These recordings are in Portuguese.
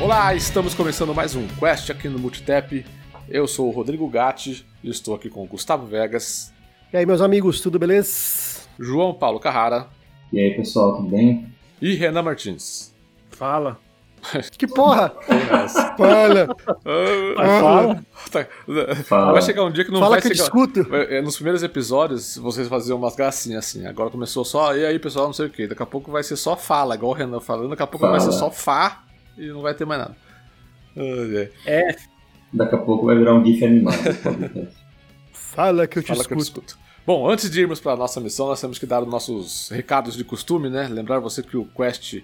Olá, estamos começando mais um Quest aqui no Multitap. Eu sou o Rodrigo Gatti e estou aqui com o Gustavo Vegas. E aí, meus amigos, tudo beleza? João Paulo Carrara. E aí, pessoal, tudo bem? E Renan Martins. Fala. que porra! Fala! Fala. Fala. Vai chegar um dia que não Fala vai que chegar. discuto. É, Nos primeiros episódios, vocês faziam umas gracinhas assim. Agora começou só, e aí, pessoal, não sei o que. Daqui a pouco vai ser só fala, igual o Renan falando. Daqui a pouco Fala. vai ser só fá e não vai ter mais nada. É, Daqui a pouco vai virar um GIF animado. fala que eu te Fala que eu escuto. Bom, antes de irmos para a nossa missão, nós temos que dar os nossos recados de costume, né? Lembrar você que o Quest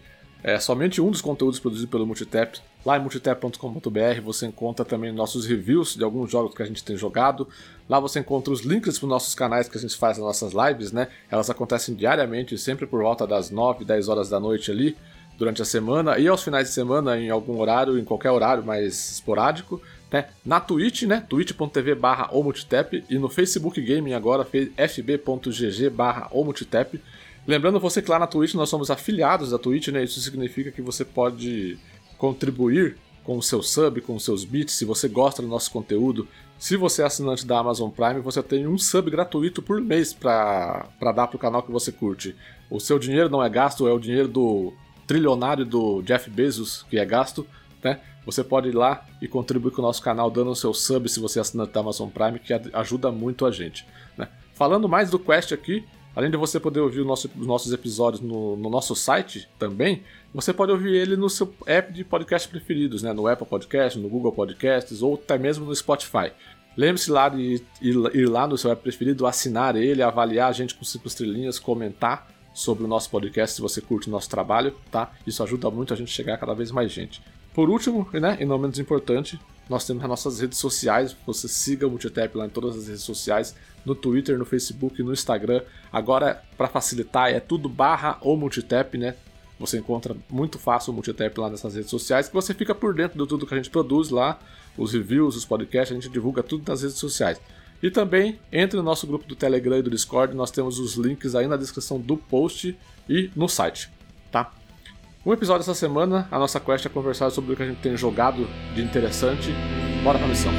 é somente um dos conteúdos produzidos pelo Multitap. Lá em multitap.com.br você encontra também nossos reviews de alguns jogos que a gente tem jogado. Lá você encontra os links para os nossos canais que a gente faz nas nossas lives, né? Elas acontecem diariamente, sempre por volta das 9, 10 horas da noite ali, durante a semana. E aos finais de semana, em algum horário, em qualquer horário mais esporádico. Né? Na Twitch, né? twitch.tv barra omultitap e no Facebook Gaming agora, fb.gg barra omultitap. Lembrando você que lá na Twitch nós somos afiliados da Twitch, né? Isso significa que você pode contribuir com o seu sub, com os seus bits, se você gosta do nosso conteúdo. Se você é assinante da Amazon Prime, você tem um sub gratuito por mês para dar pro canal que você curte. O seu dinheiro não é gasto, é o dinheiro do trilionário do Jeff Bezos que é gasto, né? Você pode ir lá e contribuir com o nosso canal dando o seu sub se você é assinante da Amazon Prime, que ajuda muito a gente. Né? Falando mais do Quest aqui, além de você poder ouvir nosso- os nossos episódios no, no nosso site também, você pode ouvir ele no seu app de podcast preferidos, né? no Apple Podcast, no Google Podcasts ou até mesmo no Spotify. Lembre-se lá de ir, ir lá no seu app preferido, assinar ele, avaliar a gente com cinco estrelinhas, comentar sobre o nosso podcast se você curte o nosso trabalho, tá? Isso ajuda muito a gente chegar a cada vez mais gente. Por último, né, e não menos importante, nós temos as nossas redes sociais. Você siga o Multitap lá em todas as redes sociais, no Twitter, no Facebook, no Instagram. Agora, para facilitar, é tudo barra ou Multitap, né? Você encontra muito fácil o Multitap lá nessas redes sociais, que você fica por dentro de tudo que a gente produz lá, os reviews, os podcasts, a gente divulga tudo nas redes sociais. E também entre no nosso grupo do Telegram e do Discord, nós temos os links aí na descrição do post e no site, tá? O episódio dessa semana, a nossa quest é conversar sobre o que a gente tem jogado de interessante. Bora pra missão.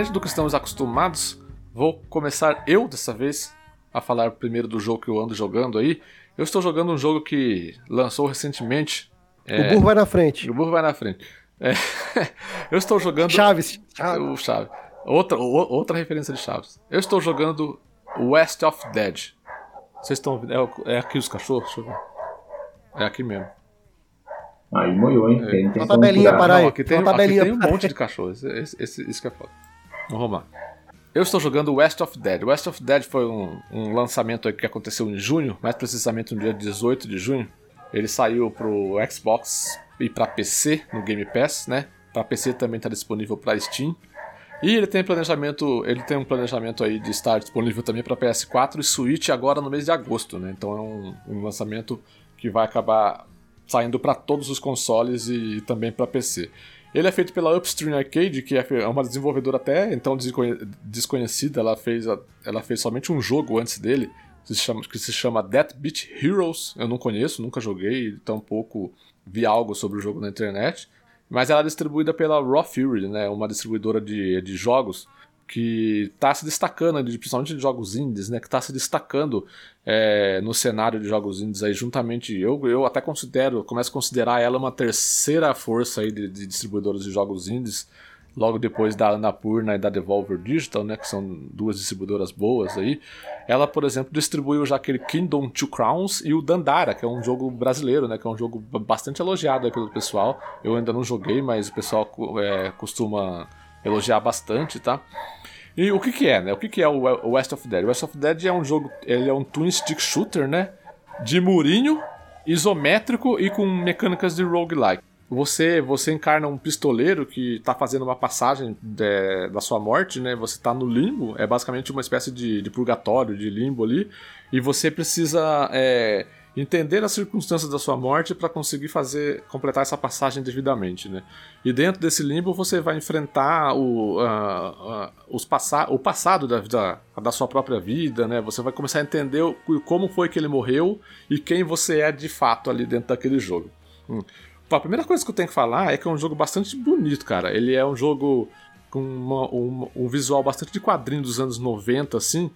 Diferente do que estamos acostumados, vou começar eu dessa vez a falar primeiro do jogo que eu ando jogando aí. Eu estou jogando um jogo que lançou recentemente. O burro vai na frente. O burro vai na frente. É, eu estou jogando. Chaves. Chaves. O Chaves. Outra, o- outra referência de Chaves. Eu estou jogando West of Dead. Vocês estão ouvindo? É, é aqui os cachorros? Deixa eu ver. É aqui mesmo. Aí moiou, hein? Tem, tem Uma tabelinha para aí. Não, aqui tem, uma aqui tabelinha tem um monte de cachorros. Esse, esse- isso que é foda. Vamos lá. Eu estou jogando West of Dead. West of Dead foi um, um lançamento que aconteceu em junho, mais precisamente no dia 18 de junho. Ele saiu pro Xbox e para PC no Game Pass, né? Para PC também está disponível para Steam. E ele tem planejamento, ele tem um planejamento aí de estar disponível também para PS4 e Switch agora no mês de agosto, né? Então é um, um lançamento que vai acabar saindo para todos os consoles e também para PC. Ele é feito pela Upstream Arcade, que é uma desenvolvedora até então desconhe- desconhecida. Ela fez, a- ela fez somente um jogo antes dele, que se chama, que se chama Death Beat Heroes. Eu não conheço, nunca joguei, tampouco vi algo sobre o jogo na internet. Mas ela é distribuída pela Raw Fury, né? Uma distribuidora de, de jogos que está se destacando, de- principalmente de jogos indies, né? Que está se destacando é, no cenário de jogos indies aí, juntamente. Eu, eu até considero, começo a considerar ela uma terceira força aí de, de distribuidoras de jogos indies, logo depois da Annapurna e da Devolver Digital, né, que são duas distribuidoras boas aí. Ela, por exemplo, distribuiu já aquele Kingdom Two Crowns e o Dandara, que é um jogo brasileiro, né, que é um jogo bastante elogiado aí pelo pessoal. Eu ainda não joguei, mas o pessoal é, costuma elogiar bastante, tá? E o que que é, né? O que que é o West of Dead? O West of Dead é um jogo, ele é um twin stick shooter, né? De murinho, isométrico e com mecânicas de roguelike. Você, você encarna um pistoleiro que está fazendo uma passagem de, da sua morte, né? Você está no limbo, é basicamente uma espécie de, de purgatório, de limbo ali, e você precisa é, entender as circunstâncias da sua morte para conseguir fazer completar essa passagem devidamente, né? E dentro desse limbo você vai enfrentar o, uh, uh, os passa o passado da, vida, da sua própria vida, né? Você vai começar a entender como foi que ele morreu e quem você é de fato ali dentro daquele jogo. Hum. A primeira coisa que eu tenho que falar é que é um jogo bastante bonito, cara. Ele é um jogo com uma, um, um, visual bastante de quadrinho dos anos 90, assim,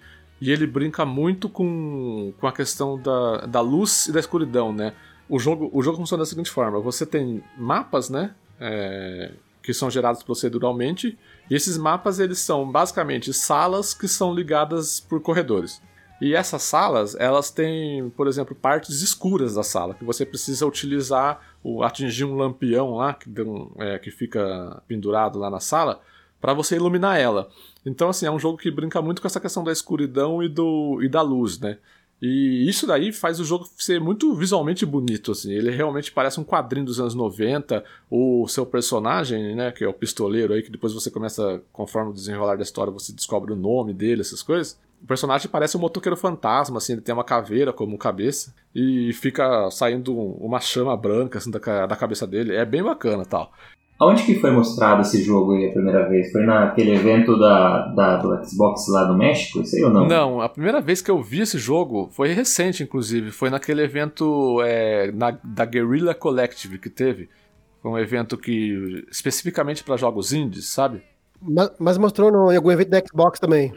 e ele brinca muito com, com a questão da, da luz e da escuridão, né? O jogo, o jogo funciona da seguinte forma: você tem mapas, né? É, que são gerados proceduralmente, e esses mapas eles são basicamente salas que são ligadas por corredores. E essas salas, elas têm, por exemplo, partes escuras da sala, que você precisa utilizar, o, atingir um lampião lá, que, é, que fica pendurado lá na sala, para você iluminar ela. Então, assim, é um jogo que brinca muito com essa questão da escuridão e, do, e da luz, né? E isso daí faz o jogo ser muito visualmente bonito, assim. Ele realmente parece um quadrinho dos anos 90. O seu personagem, né, que é o pistoleiro aí, que depois você começa, conforme o desenrolar da história, você descobre o nome dele, essas coisas. O personagem parece um motoqueiro fantasma, assim, ele tem uma caveira como cabeça e fica saindo uma chama branca assim, da, da cabeça dele. É bem bacana tal. Aonde que foi mostrado esse jogo aí a primeira vez? Foi naquele evento da, da, do Xbox lá no México? Isso aí ou não? Não, a primeira vez que eu vi esse jogo foi recente, inclusive. Foi naquele evento é, na, da Guerrilla Collective que teve. Foi um evento que especificamente para jogos indies, sabe? Mas, mas mostrou no, em algum evento da Xbox também.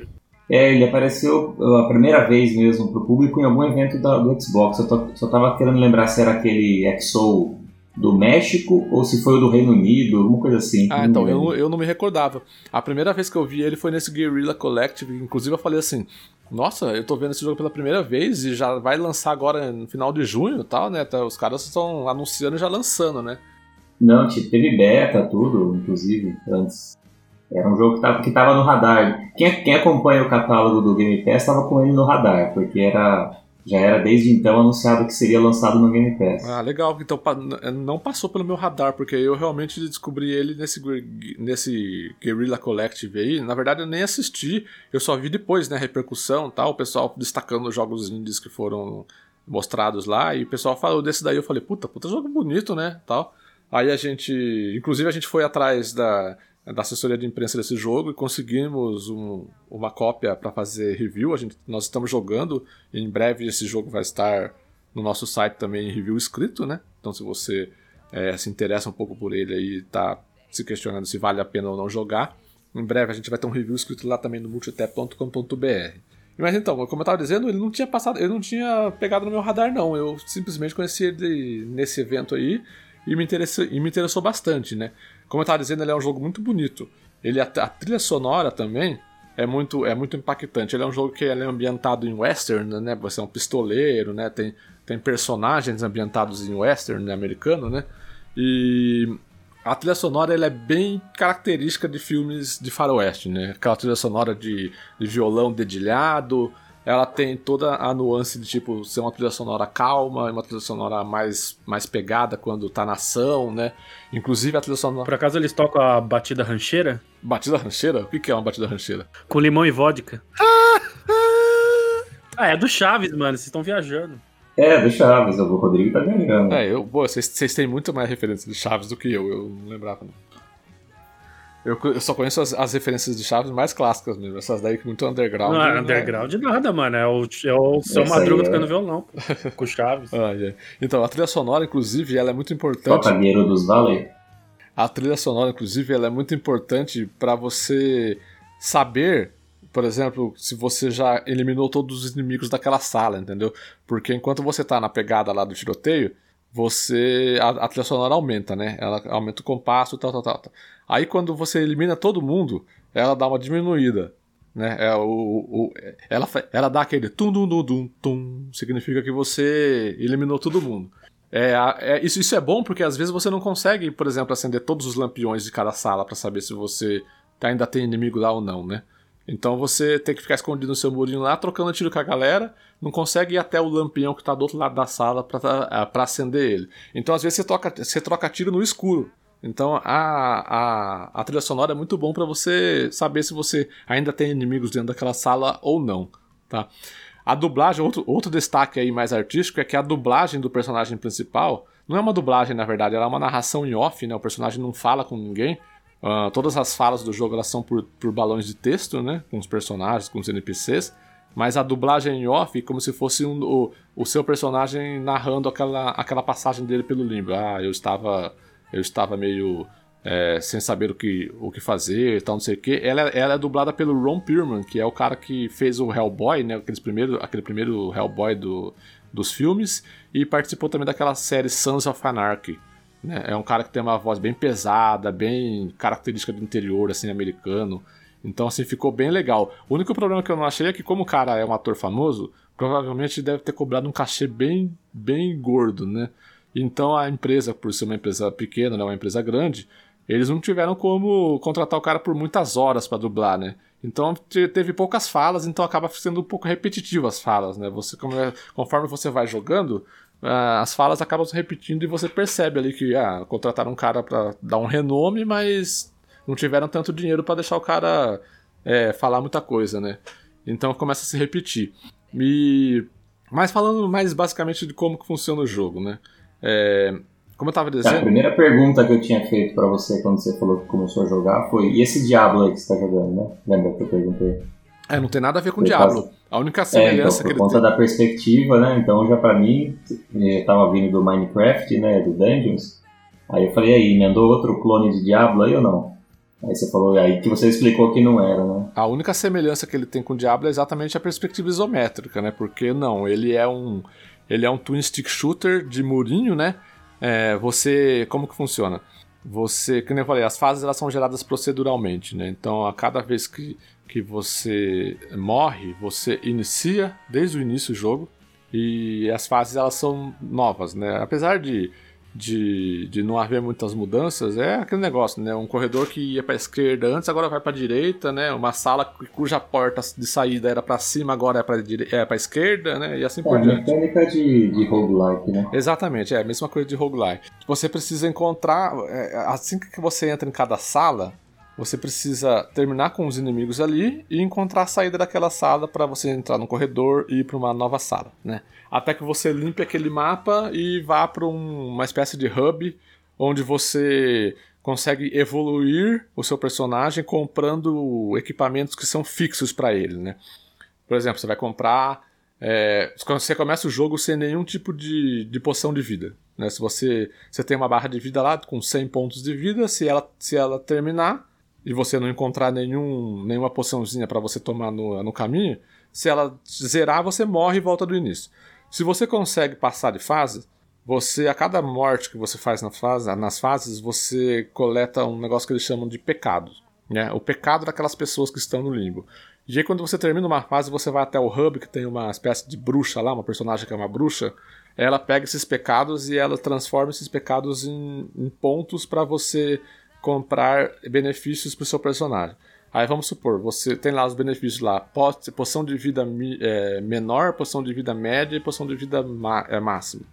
É, ele apareceu a primeira vez mesmo pro público em algum evento da, do Xbox. Eu tô, só tava querendo lembrar se era aquele XO do México ou se foi o do Reino Unido, alguma coisa assim. Ah, então, eu, eu não me recordava. A primeira vez que eu vi ele foi nesse Guerrilla Collective, inclusive eu falei assim, nossa, eu tô vendo esse jogo pela primeira vez e já vai lançar agora no final de junho e tal, né? Tá, os caras estão anunciando e já lançando, né? Não, teve beta, tudo, inclusive, antes. Era um jogo que tava, que tava no radar. Quem, quem acompanha o catálogo do Game Pass estava com ele no radar, porque era já era desde então anunciado que seria lançado no Game Pass. Ah, legal. Então não passou pelo meu radar, porque eu realmente descobri ele nesse, nesse Guerrilla Collective aí. Na verdade, eu nem assisti, eu só vi depois, né? Repercussão tal, o pessoal destacando os jogos indies que foram mostrados lá, e o pessoal falou desse daí, eu falei, puta, puta jogo bonito, né? Tal. Aí a gente. Inclusive a gente foi atrás da da assessoria de imprensa desse jogo e conseguimos um, uma cópia para fazer review. A gente, nós estamos jogando em breve esse jogo vai estar no nosso site também em review escrito, né? Então se você é, se interessa um pouco por ele aí está se questionando se vale a pena ou não jogar, em breve a gente vai ter um review escrito lá também no multitap.com.br. Mas então, como eu estava dizendo, ele não tinha passado, ele não tinha pegado no meu radar não. Eu simplesmente conheci ele nesse evento aí e me interessou, e me interessou bastante, né? Como eu estava dizendo, ele é um jogo muito bonito. Ele a, a, trilha sonora também é muito é muito impactante. Ele é um jogo que é ambientado em western, né? Você é um pistoleiro, né? Tem tem personagens ambientados em western né? americano, né? E a trilha sonora ela é bem característica de filmes de faroeste, né? Aquela trilha sonora de, de violão dedilhado, ela tem toda a nuance de tipo ser uma trilha sonora calma, uma trilha sonora mais, mais pegada quando tá na ação, né? Inclusive a trilha sonora. Por acaso eles tocam a batida rancheira? Batida rancheira? O que é uma batida rancheira? Com limão e vodka. ah, é do Chaves, mano. Vocês estão viajando. É, do Chaves, o Rodrigo tá ganhando. É, eu, pô, vocês têm muito mais referência de Chaves do que eu, eu não lembrava. Não. Eu, eu só conheço as, as, referências de Chaves mais clássicas mesmo. Essas daí que muito underground. Não, é underground é... nada, mano. É o, é o seu Essa Madruga é... tocando violão, pô, com Chaves. Ah, yeah. Então, a trilha sonora, inclusive, ela é muito importante. Tocagueiro dos Vale. A trilha sonora, inclusive, ela é muito importante para você saber, por exemplo, se você já eliminou todos os inimigos daquela sala, entendeu? Porque enquanto você tá na pegada lá do tiroteio, você a, a trilha sonora aumenta, né? Ela aumenta o compasso, tal, tal, tal, tal. Aí quando você elimina todo mundo, ela dá uma diminuída, né? É, o, o, ela, ela dá aquele tum dum dum tum, significa que você eliminou todo mundo. É, é, isso, isso é bom porque às vezes você não consegue, por exemplo, acender todos os lampiões de cada sala pra saber se você ainda tem inimigo lá ou não, né? Então você tem que ficar escondido no seu murinho lá, trocando tiro com a galera, não consegue ir até o lampião que tá do outro lado da sala pra, pra acender ele. Então às vezes você, toca, você troca tiro no escuro. Então a, a, a trilha sonora é muito bom pra você saber se você ainda tem inimigos dentro daquela sala ou não, tá? A dublagem, outro, outro destaque aí mais artístico é que a dublagem do personagem principal não é uma dublagem, na verdade, ela é uma narração em off, né? O personagem não fala com ninguém. Ah, todas as falas do jogo elas são por, por balões de texto, né? Com os personagens, com os NPCs. Mas a dublagem em off como se fosse um- o, o seu personagem narrando aquela, aquela passagem dele pelo limbo. Ah, eu estava, eu estava meio é, sem saber o que, o que fazer e tal, não sei o que. Ela, ela é dublada pelo Ron Perlman, que é o cara que fez o Hellboy, né? Aqueles primeiro, aquele primeiro Hellboy do, dos filmes. E participou também daquela série Sons of Anarchy. né? É um cara que tem uma voz bem pesada, bem característica do interior, assim, americano. Então, assim, ficou bem legal. O único problema que eu não achei é que, como o cara é um ator famoso, provavelmente deve ter cobrado um cachê bem, bem gordo, né? Então, a empresa, por ser uma empresa pequena, né, uma empresa grande, eles não tiveram como contratar o cara por muitas horas para dublar, né? Então te- teve poucas falas, então acaba sendo um pouco repetitivo as falas, né? Você come- conforme você vai jogando, ah, as falas acabam se repetindo e você percebe ali que ah, contrataram um cara para dar um renome, mas não tiveram tanto dinheiro para deixar o cara é, falar muita coisa, né? Então começa a se repetir. E mas falando mais basicamente de como que funciona o jogo, né? É, como eu tava Tá, a dizendo, primeira pergunta que eu tinha feito pra você quando você falou que começou a jogar foi: e esse Diablo aí que você tá jogando, né? Lembra que eu perguntei? é, não tem nada a ver com o Diablo. causa- A única É, então, semelhança que por ele conta tem. da perspectiva, né? Então, já pra mim, eu tava vindo do Minecraft, né? Do Dungeons. Aí eu falei, aí, emendou outro clone de Diablo aí ou não? Aí você falou, aí que você explicou que não era, né? A única semelhança que ele tem com o Diablo é exatamente a perspectiva isométrica, né? Porque não, ele é um ele é um twin stick shooter de murinho, né? É, você como que funciona? Você, como eu falei, as fases elas são geradas proceduralmente, né? Então, a cada vez que, que você morre, você inicia desde o início o jogo e as fases elas são novas, né? Apesar de de, de não haver muitas mudanças, é aquele negócio, né? Um corredor que ia para esquerda antes, agora vai para direita, né? Uma sala cuja porta de saída era para cima, agora é para é para esquerda, né? E assim É, por diante. mecânica de, de roguelike, né? Exatamente, é a mesma coisa de roguelike. Você precisa encontrar, é, assim que você entra em cada sala, você precisa terminar com os inimigos ali e encontrar a saída daquela sala para você entrar no corredor e ir para uma nova sala, né? Até que você limpe aquele mapa e vá para uma espécie de hub onde você consegue evoluir o seu personagem comprando equipamentos que são fixos para ele, né? Por exemplo, você vai comprar é, você começa o jogo sem nenhum tipo de, de poção de vida. Né? Se você, você tem uma barra de vida lá com 100 pontos de vida, se ela, se ela terminar e você não encontrar nenhum, nenhuma poçãozinha para você tomar no, no caminho, se ela zerar, você morre e volta do início. Se você consegue passar de fase, você a cada morte que você faz na fase, nas fases, você coleta um negócio que eles chamam de pecado. Né? O pecado daquelas pessoas que estão no limbo. E aí, quando você termina uma fase, você vai até o hub, que tem uma espécie de bruxa lá, uma personagem que é uma bruxa. Ela pega esses pecados e ela transforma esses pecados em, em pontos para você comprar benefícios para o seu personagem. Aí vamos supor, você tem lá os benefícios lá, po- poção de vida é, menor, poção de vida média e poção de vida é, máxima.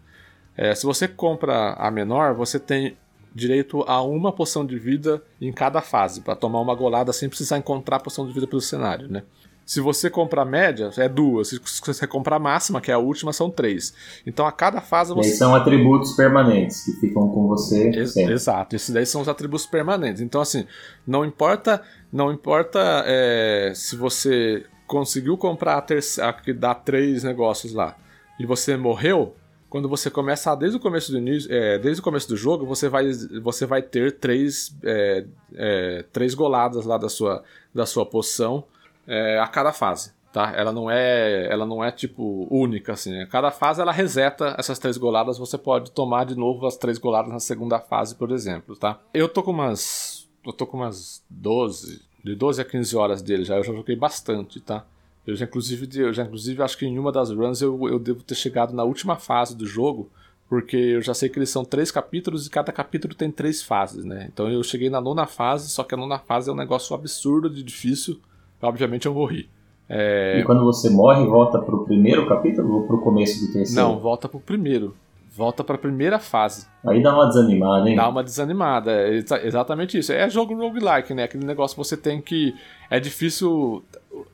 É, se você compra a menor, você tem direito a uma poção de vida em cada fase, para tomar uma golada sem precisar encontrar poção de vida pelo cenário, né? Se você comprar média, é duas. Se você comprar máxima, que é a última, são três. Então a cada fase E você. são atributos permanentes que ficam com você Ex- sempre. Exato, esses daí são os atributos permanentes. Então, assim, não importa, não importa é, se você conseguiu comprar a terceira, que dá três negócios lá, e você morreu, quando você começa desde o começo do início, é, desde o começo do jogo, você vai, você vai ter três, é, é, três goladas lá da sua, da sua poção é, a cada fase. tá? Ela não é, ela não é tipo única assim. Cada fase ela reseta essas três goladas, você pode tomar de novo as três goladas na segunda fase, por exemplo, tá? Eu tô com umas, eu tô com umas 12, de 12 a 15 horas dele já, eu já joguei bastante, tá? Eu já inclusive, eu já inclusive acho que em uma das runs eu, eu devo ter chegado na última fase do jogo, porque eu já sei que eles são três capítulos e cada capítulo tem três fases, né? Então eu cheguei na nona fase, só que a nona fase é um negócio absurdo de difícil. Obviamente eu morri. É... E quando você morre, volta pro primeiro capítulo ou pro começo do terceiro? Não, volta pro primeiro. Volta pra primeira fase. Aí dá uma desanimada, hein? Dá uma desanimada. É exa- exatamente isso. É jogo roguelike, né? Aquele negócio que você tem que. É difícil.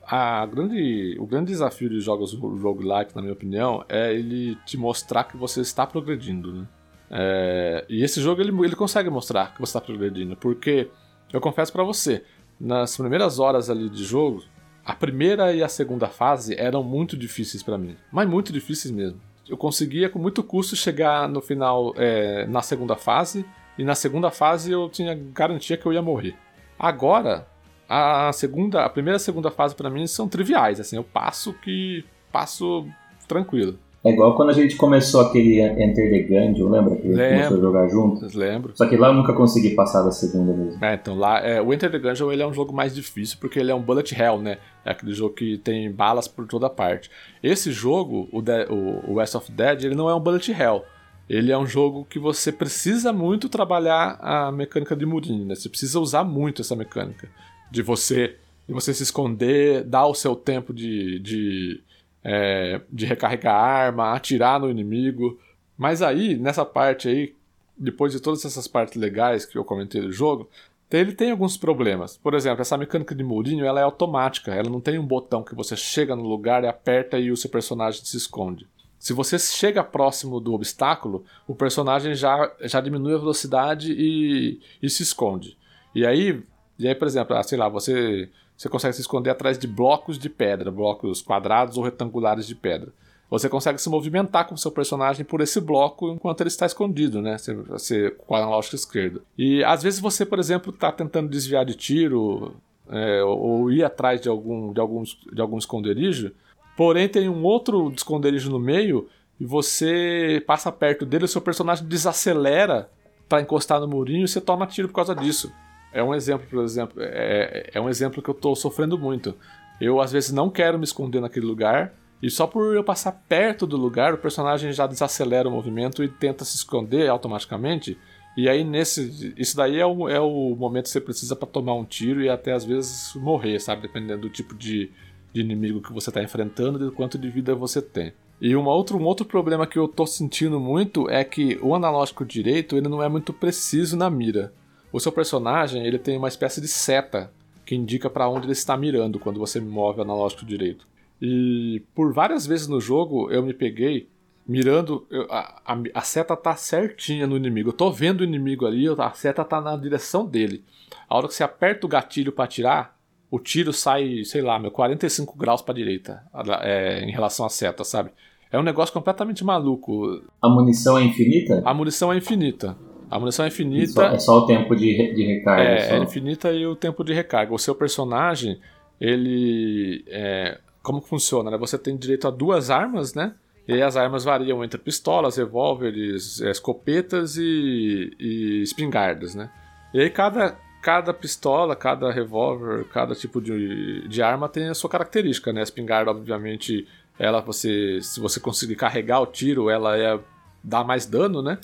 A grande, o grande desafio de jogos ro- roguelike, na minha opinião, é ele te mostrar que você está progredindo, né? É, e esse jogo ele, ele consegue mostrar que você está progredindo, porque eu confesso pra você, nas primeiras horas ali de jogo, a primeira e a segunda fase eram muito difíceis pra mim, mas muito difíceis mesmo. Eu conseguia com muito custo chegar no final é, na segunda fase e na segunda fase eu tinha garantia que eu ia morrer. Agora a segunda, a primeira e a segunda fase pra mim são triviais, assim, eu passo que passo tranquilo. É igual quando a gente começou aquele Enter the Gungeon, lembra? Que a gente Lembro. começou a jogar junto. Lembram? Só que lá eu nunca consegui passar da segunda mesmo. É, então lá, é, o Enter the Gungeon ele é um jogo mais difícil porque ele é um bullet hell, né? É aquele jogo que tem balas por toda parte. Esse jogo, o, De- o, o West of Dead, ele não é um bullet hell. Ele é um jogo que você precisa muito trabalhar a mecânica de murinho, né? Você precisa usar muito essa mecânica de você, de você se esconder, dar o seu tempo de, de, é, de recarregar arma, atirar no inimigo. Mas aí, nessa parte aí, depois de todas essas partes legais que eu comentei do jogo, ele tem alguns problemas. Por exemplo, essa mecânica de murinho ela é automática, ela não tem um botão que você chega no lugar e aperta e o seu personagem se esconde. Se você chega próximo do obstáculo, o personagem já, já diminui a velocidade e, e se esconde. E aí, e aí, por exemplo, ah, sei lá, você, você consegue se esconder atrás de blocos de pedra, blocos quadrados ou retangulares de pedra. Você consegue se movimentar com o seu personagem por esse bloco enquanto ele está escondido, né? Você, você, com o analógico esquerdo. E às vezes você, por exemplo, está tentando desviar de tiro é, ou, ir atrás de algum, de, alguns, de algum esconderijo, porém tem um outro esconderijo no meio e você passa perto dele, o seu personagem desacelera para encostar no murinho e você toma tiro por causa disso. É um exemplo, por exemplo, é, é um exemplo que eu tô sofrendo muito. Eu às vezes não quero me esconder naquele lugar e só por eu passar perto do lugar, o personagem já desacelera o movimento e tenta se esconder automaticamente. E aí nesse, isso daí é o, é o momento que você precisa para tomar um tiro e até às vezes morrer, sabe, dependendo do tipo de, de inimigo que você está enfrentando e do quanto de vida você tem. E uma outro, um outro problema que eu tô sentindo muito é que o analógico direito ele não é muito preciso na mira. O seu personagem ele tem uma espécie de seta que indica para onde ele está mirando quando você move o analógico direito. E por várias vezes no jogo eu me peguei mirando, eu- a, a, a seta tá certinha no inimigo. Eu tô vendo o inimigo ali, eu- a seta tá na direção dele. A hora que você aperta o gatilho para atirar, o tiro sai, sei lá, meu 45 graus para direita é, em relação à seta, sabe? É um negócio completamente maluco. A munição é infinita? A munição é infinita. A munição é Só- infinita. é só o tempo de, de recarga. É, só. é infinita e o tempo de recarga. O seu personagem, ele. é, como que funciona? Né? Você tem direito a duas armas, né? E aí as armas variam entre pistolas, revólveres, é, escopetas e, e espingardas, né? E aí cada, cada pistola, cada revólver, cada tipo de, de arma tem a sua característica, né? A espingarda, obviamente, ela você. Se você conseguir carregar o tiro, ela é. dá mais dano, né?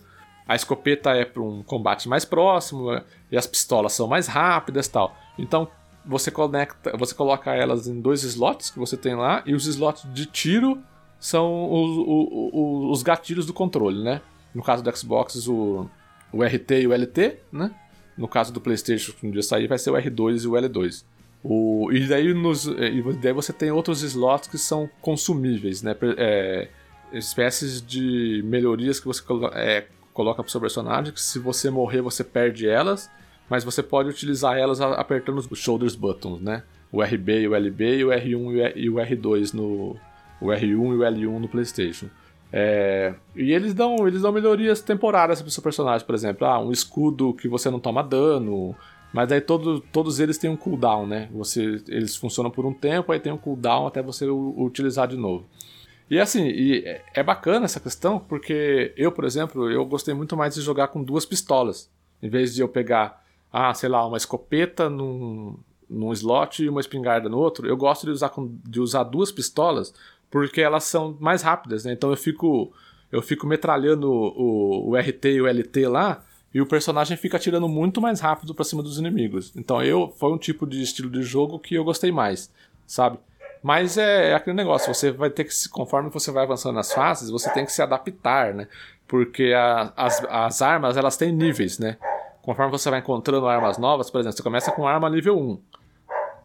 A escopeta é para um combate mais próximo é, e as pistolas são mais rápidas tal. Então você conecta, você coloca elas em dois slots que você tem lá e os slots de tiro são os, o- o- os gatilhos do controle, né? No caso do Xbox, o, o RT e o LT, né? No caso do PlayStation, que um dia sair, vai ser o R2 e o L2. O, e, daí nos, e daí você tem outros slots que são consumíveis, né? É, espécies de melhorias que você é, coloca pro seu personagem, que se você morrer você perde elas, mas você pode utilizar elas apertando os shoulders buttons, né? O RB e o LB e o R1 e o R- e o R2 no o R1 e o L1 no PlayStation. É, e eles dão, eles dão melhorias temporárias pro seu personagem, por exemplo, ah, um escudo que você não toma dano, Mas aí todo, todos eles têm um cooldown, né? Você, eles funcionam por um tempo, aí tem um cooldown até você utilizar de novo. E assim, e é- é bacana essa questão, porque eu, por exemplo, eu gostei muito mais de jogar com duas pistolas. Em vez de eu pegar, ah, sei lá, uma escopeta num, num slot e uma espingarda no outro, eu gosto de usar, com- de usar duas pistolas, porque elas são mais rápidas, né? Então eu fico, eu fico metralhando o, o RT e o LT lá, e o personagem fica atirando muito mais rápido pra cima dos inimigos. Então eu foi um tipo de estilo de jogo que eu gostei mais, sabe? Mas é, é aquele negócio, você vai ter que, conforme você vai avançando nas fases, você tem que se adaptar, né? Porque a- as, as armas, elas têm níveis, né? Conforme você vai encontrando armas novas, por exemplo, você começa com arma nível 1.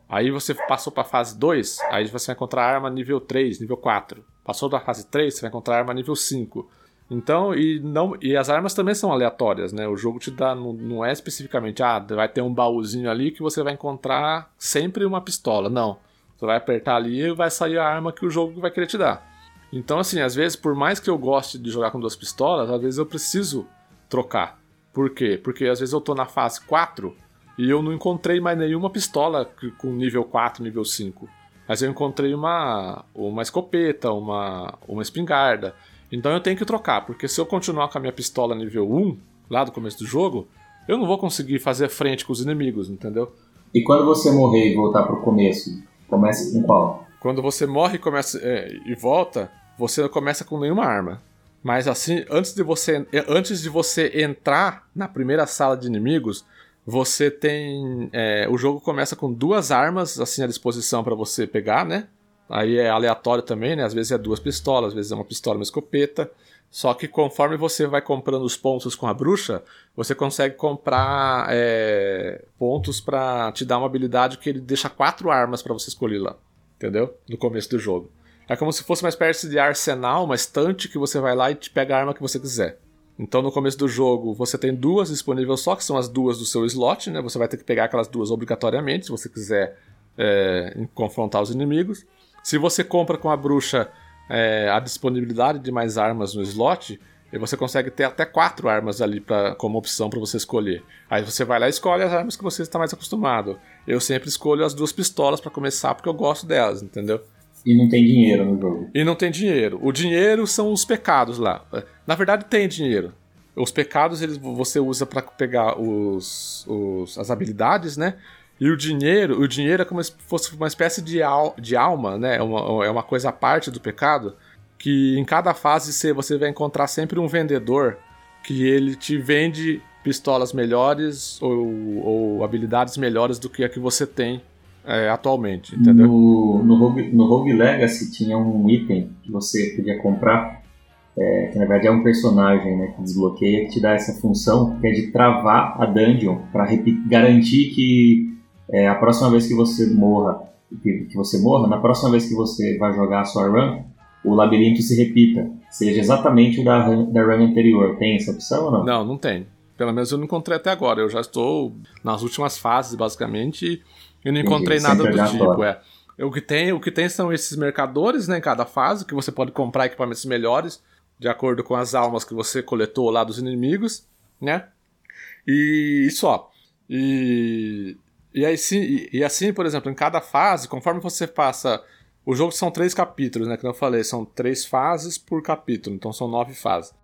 Aí você passou pra fase 2, aí você vai encontrar arma nível 3, nível 4. Passou da fase 3, você vai encontrar arma nível 5. Então, e, não, e as armas também são aleatórias, né? O jogo te dá, não, não é especificamente, ah, vai ter um baúzinho ali que você vai encontrar sempre uma pistola. Não. Você vai apertar ali e vai sair a arma que o jogo vai querer te dar. Então, assim, às vezes, por mais que eu goste de jogar com duas pistolas, às vezes eu preciso trocar. Por quê? Porque às vezes eu tô na fase 4 e eu não encontrei mais nenhuma pistola com nível 4, nível 5. Mas eu encontrei uma, uma escopeta, uma, uma espingarda. Então eu tenho que trocar, porque se eu continuar com a minha pistola nível 1, lá do começo do jogo, eu não vou conseguir fazer frente com os inimigos, entendeu? E quando você morrer e voltar pro começo, começa com qual? Quando você morre começa, é, e volta, você não começa com nenhuma arma. Mas assim, antes de você é, antes de você entrar na primeira sala de inimigos, você tem é, o jogo começa com duas armas assim à disposição para você pegar, né? Aí é aleatório também, né? Às vezes é duas pistolas, às vezes é uma pistola, e uma escopeta. Só que conforme você vai comprando os pontos com a bruxa, você consegue comprar é, pontos pra te dar uma habilidade que ele deixa quatro armas pra você escolher lá. Entendeu? No começo do jogo. É como se fosse uma espécie de arsenal, uma estante que você vai lá e te pega a arma que você quiser. Então no começo do jogo você tem duas disponíveis só, que são as duas do seu slot, né? Você vai ter que pegar aquelas duas obrigatoriamente, se você quiser é, confrontar os inimigos. Se você compra com a bruxa é, a disponibilidade de mais armas no slot, e você consegue ter até quatro armas ali pra, como opção para você escolher. Aí você vai lá e escolhe as armas que você está mais acostumado. Eu sempre escolho as duas pistolas para começar porque eu gosto delas, entendeu? E não tem dinheiro no jogo. E não tem dinheiro. O dinheiro são os pecados lá. Na verdade, tem dinheiro. Os pecados eles, você usa para pegar os, os- as habilidades, né? E o dinheiro, o dinheiro é como se fosse uma espécie de, al, de alma, né? É uma, é uma coisa à parte do pecado. Que em cada fase você- você vai encontrar sempre um vendedor que ele te vende pistolas melhores ou, ou habilidades melhores do que a que você tem é, atualmente, entendeu? No, no, Rogue, no Rogue Legacy tinha um item que você podia comprar, é, que na verdade é um personagem né, que desbloqueia, que te dá essa função, que é de travar a dungeon, para garantir que é, a próxima vez que você morra, que, que você morra, na próxima vez que você vai jogar a sua run, o labirinto se repita, seja exatamente o da run, da run anterior. Tem essa opção ou não? Não, não tem. Pelo menos eu não encontrei até agora. Eu já estou nas últimas fases, basicamente, e eu não Entendi, encontrei sempre nada do tipo. É. O que, tem, o que tem são esses mercadores né, em cada fase, que você pode comprar equipamentos melhores, de acordo com as almas que você coletou lá dos inimigos, né? E, e só. E, e, aí, sim, e, assim, por exemplo, em cada fase, conforme você passa. O jogo são três capítulos, né? Que eu falei, são três fases por capítulo, então são nove fases.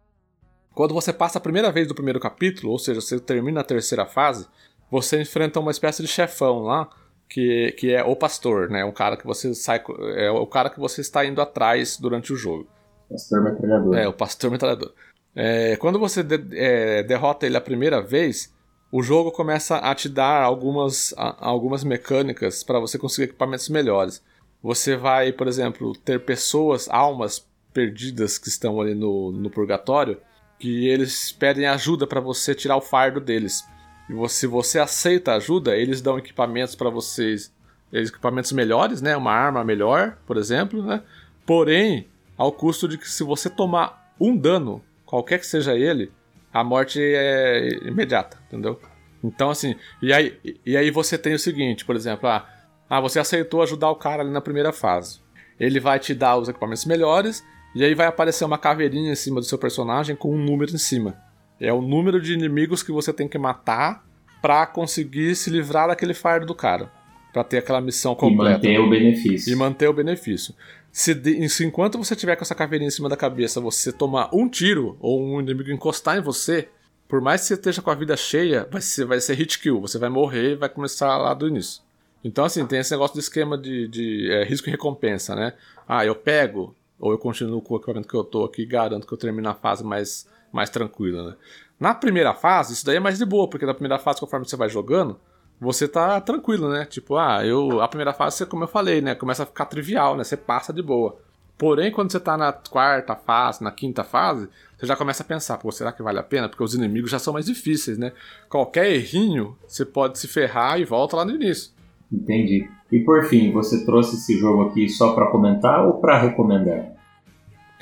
Quando você passa a primeira vez do primeiro capítulo, ou seja, você termina a terceira fase, você enfrenta uma espécie de chefão lá, que, que é o pastor, né? O cara que você sai. É o cara que você está indo atrás durante o jogo. Pastor metralhador. É, o pastor metralhador. É, quando você de- é, derrota ele a primeira vez, o jogo começa a te dar algumas, algumas mecânicas para você conseguir equipamentos melhores. Você vai, por exemplo, ter pessoas, almas perdidas que estão ali no, no purgatório, que eles pedem ajuda para você tirar o fardo deles. E se você aceita a ajuda, eles dão equipamentos para vocês, equipamentos melhores, né? Uma arma melhor, por exemplo, né? Porém, ao custo de que se você tomar um dano, qualquer que seja ele, a morte é imediata, entendeu? Então, assim, e aí, e aí você tem o seguinte, por exemplo, ah, ah, você aceitou ajudar o cara ali na primeira fase. Ele vai te dar os equipamentos melhores, e aí vai aparecer uma caveirinha em cima do seu personagem com um número em cima. É o número de inimigos que você tem que matar pra conseguir se livrar daquele fardo do cara. Pra ter aquela missão E completa. manter o benefício. E manter o benefício. Se, de- se enquanto você tiver com essa caveirinha em cima da cabeça, você tomar um tiro ou um inimigo encostar em você, por mais que você esteja com a vida cheia, vai ser, vai ser hit kill. Você vai morrer e vai começar lá do início. Então, assim, tem esse negócio de esquema de, de é, risco e recompensa, né? Ah, eu pego, ou eu continuo com o equipamento que eu tô aqui e garanto que eu termino a fase mais, mais tranquila, né? Na primeira fase, isso daí é mais de boa, porque na primeira fase, conforme você vai jogando, você tá tranquilo, né? Tipo, ah, eu. A primeira fase, como eu falei, né? Começa a ficar trivial, né? Você passa de boa. Porém, quando você tá na quarta fase, na quinta fase, você já começa a pensar, pô, será que vale a pena? Porque os inimigos já são mais difíceis, né? Qualquer errinho, você pode se ferrar e volta lá no início. Entendi. E por fim, você trouxe esse jogo aqui só pra comentar ou pra recomendar?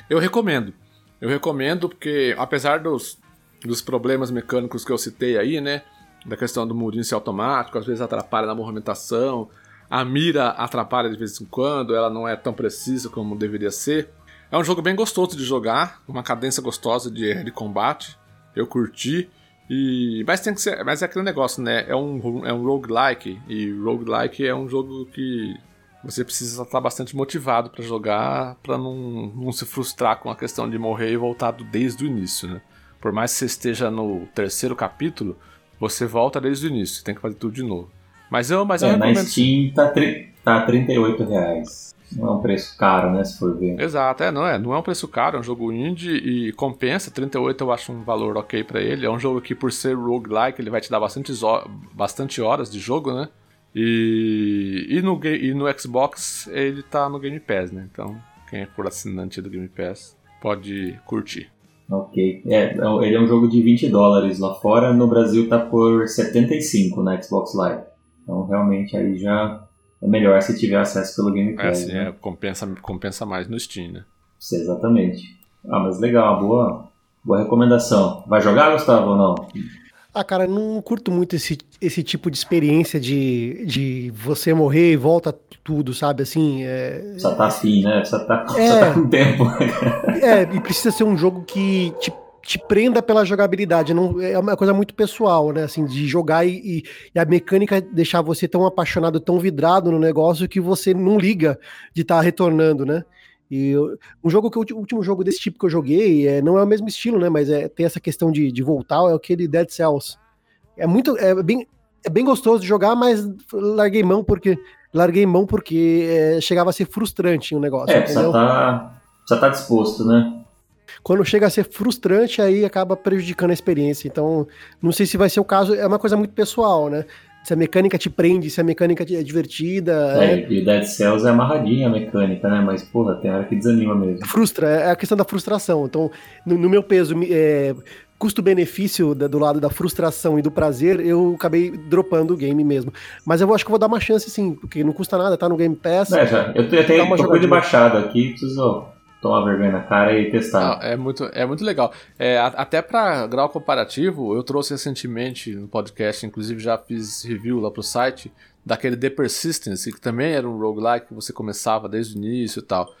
Eu recomendo. Eu recomendo porque, apesar dos, dos problemas mecânicos que eu citei aí, né? Da questão do murinho ser automático, às vezes atrapalha na movimentação, a mira atrapalha de vez em quando, ela não é tão precisa como deveria ser. É um jogo bem gostoso de jogar, uma cadência gostosa de, de combate. Eu curti. E, mas tem que ser. Mas é aquele negócio, né? É um, é um roguelike. E roguelike é um jogo que você precisa estar bastante motivado para jogar, para não, não se frustrar com a questão de morrer e voltar desde o início, né? Por mais que você esteja no terceiro capítulo, você volta desde o início, tem que fazer tudo de novo. Mas eu, mas eu É, na recomendo. Steam tá, tri... tá 38 reais. Não é um preço caro, né? Se for ver. Exato, é, não é, não é um preço caro, é um jogo indie e compensa, 38 eu acho um valor ok pra ele. É um jogo que por ser roguelike, ele vai te dar bastante, bastante horas de jogo, né? E, e, no, e no Xbox ele tá no Game Pass, né? Então, quem for assinante do Game Pass pode curtir. Ok. É, ele é um jogo de 20 dólares lá fora, no Brasil tá por 75 na Xbox Live. Então realmente aí já é melhor se tiver acesso pelo Game É, Pass. assim, né? é, compensa, compensa mais no Steam, né? Exatamente. Ah, mas legal, boa, boa recomendação. Vai jogar, Gustavo, ou não? Ah, cara, não curto muito esse, esse tipo de experiência de, de você morrer e volta tudo, sabe? Assim, é, Só tá afim, né? Só tá, É. só tá com tempo. é, e precisa ser um jogo que te, te prenda pela jogabilidade. Não, é uma coisa muito pessoal, né? Assim, de jogar e, e- e a mecânica deixar você tão apaixonado, tão vidrado no negócio que você não liga de estar retornando, né? E eu- um jogo que o último jogo desse tipo que eu joguei é, não é o mesmo estilo, né? Mas é, tem essa questão de, de voltar, é aquele Dead Cells. É muito. É bem, é bem gostoso de jogar, mas larguei mão porque. Larguei mão porque é, chegava a ser frustrante o negócio. É, entendeu? precisa tá, tá disposto, né? quando chega a ser frustrante, aí acaba prejudicando a experiência. Então, não sei se vai ser o caso, é uma coisa muito pessoal, né? Se a mecânica te prende, se a mecânica é divertida, É, é, e Dead Cells é amarradinha a mecânica, né? Mas, porra, tem hora que desanima mesmo. frustra, é a questão da frustração. Então, no, no meu peso, é, custo-benefício do lado da frustração e do prazer, eu acabei dropando o game mesmo. Mas eu acho que eu vou dar uma chance sim, porque não custa nada, tá no Game Pass. É, já. Eu, eu tenho tô ele jogadinha. baixado aqui, preciso tomar vergonha na cara e testar. Ah, é, muito, é muito legal. É, até para grau comparativo, eu trouxe recentemente no podcast, inclusive já fiz review lá pro site, daquele The Persistence, que também era um roguelike que você começava desde o início e tal.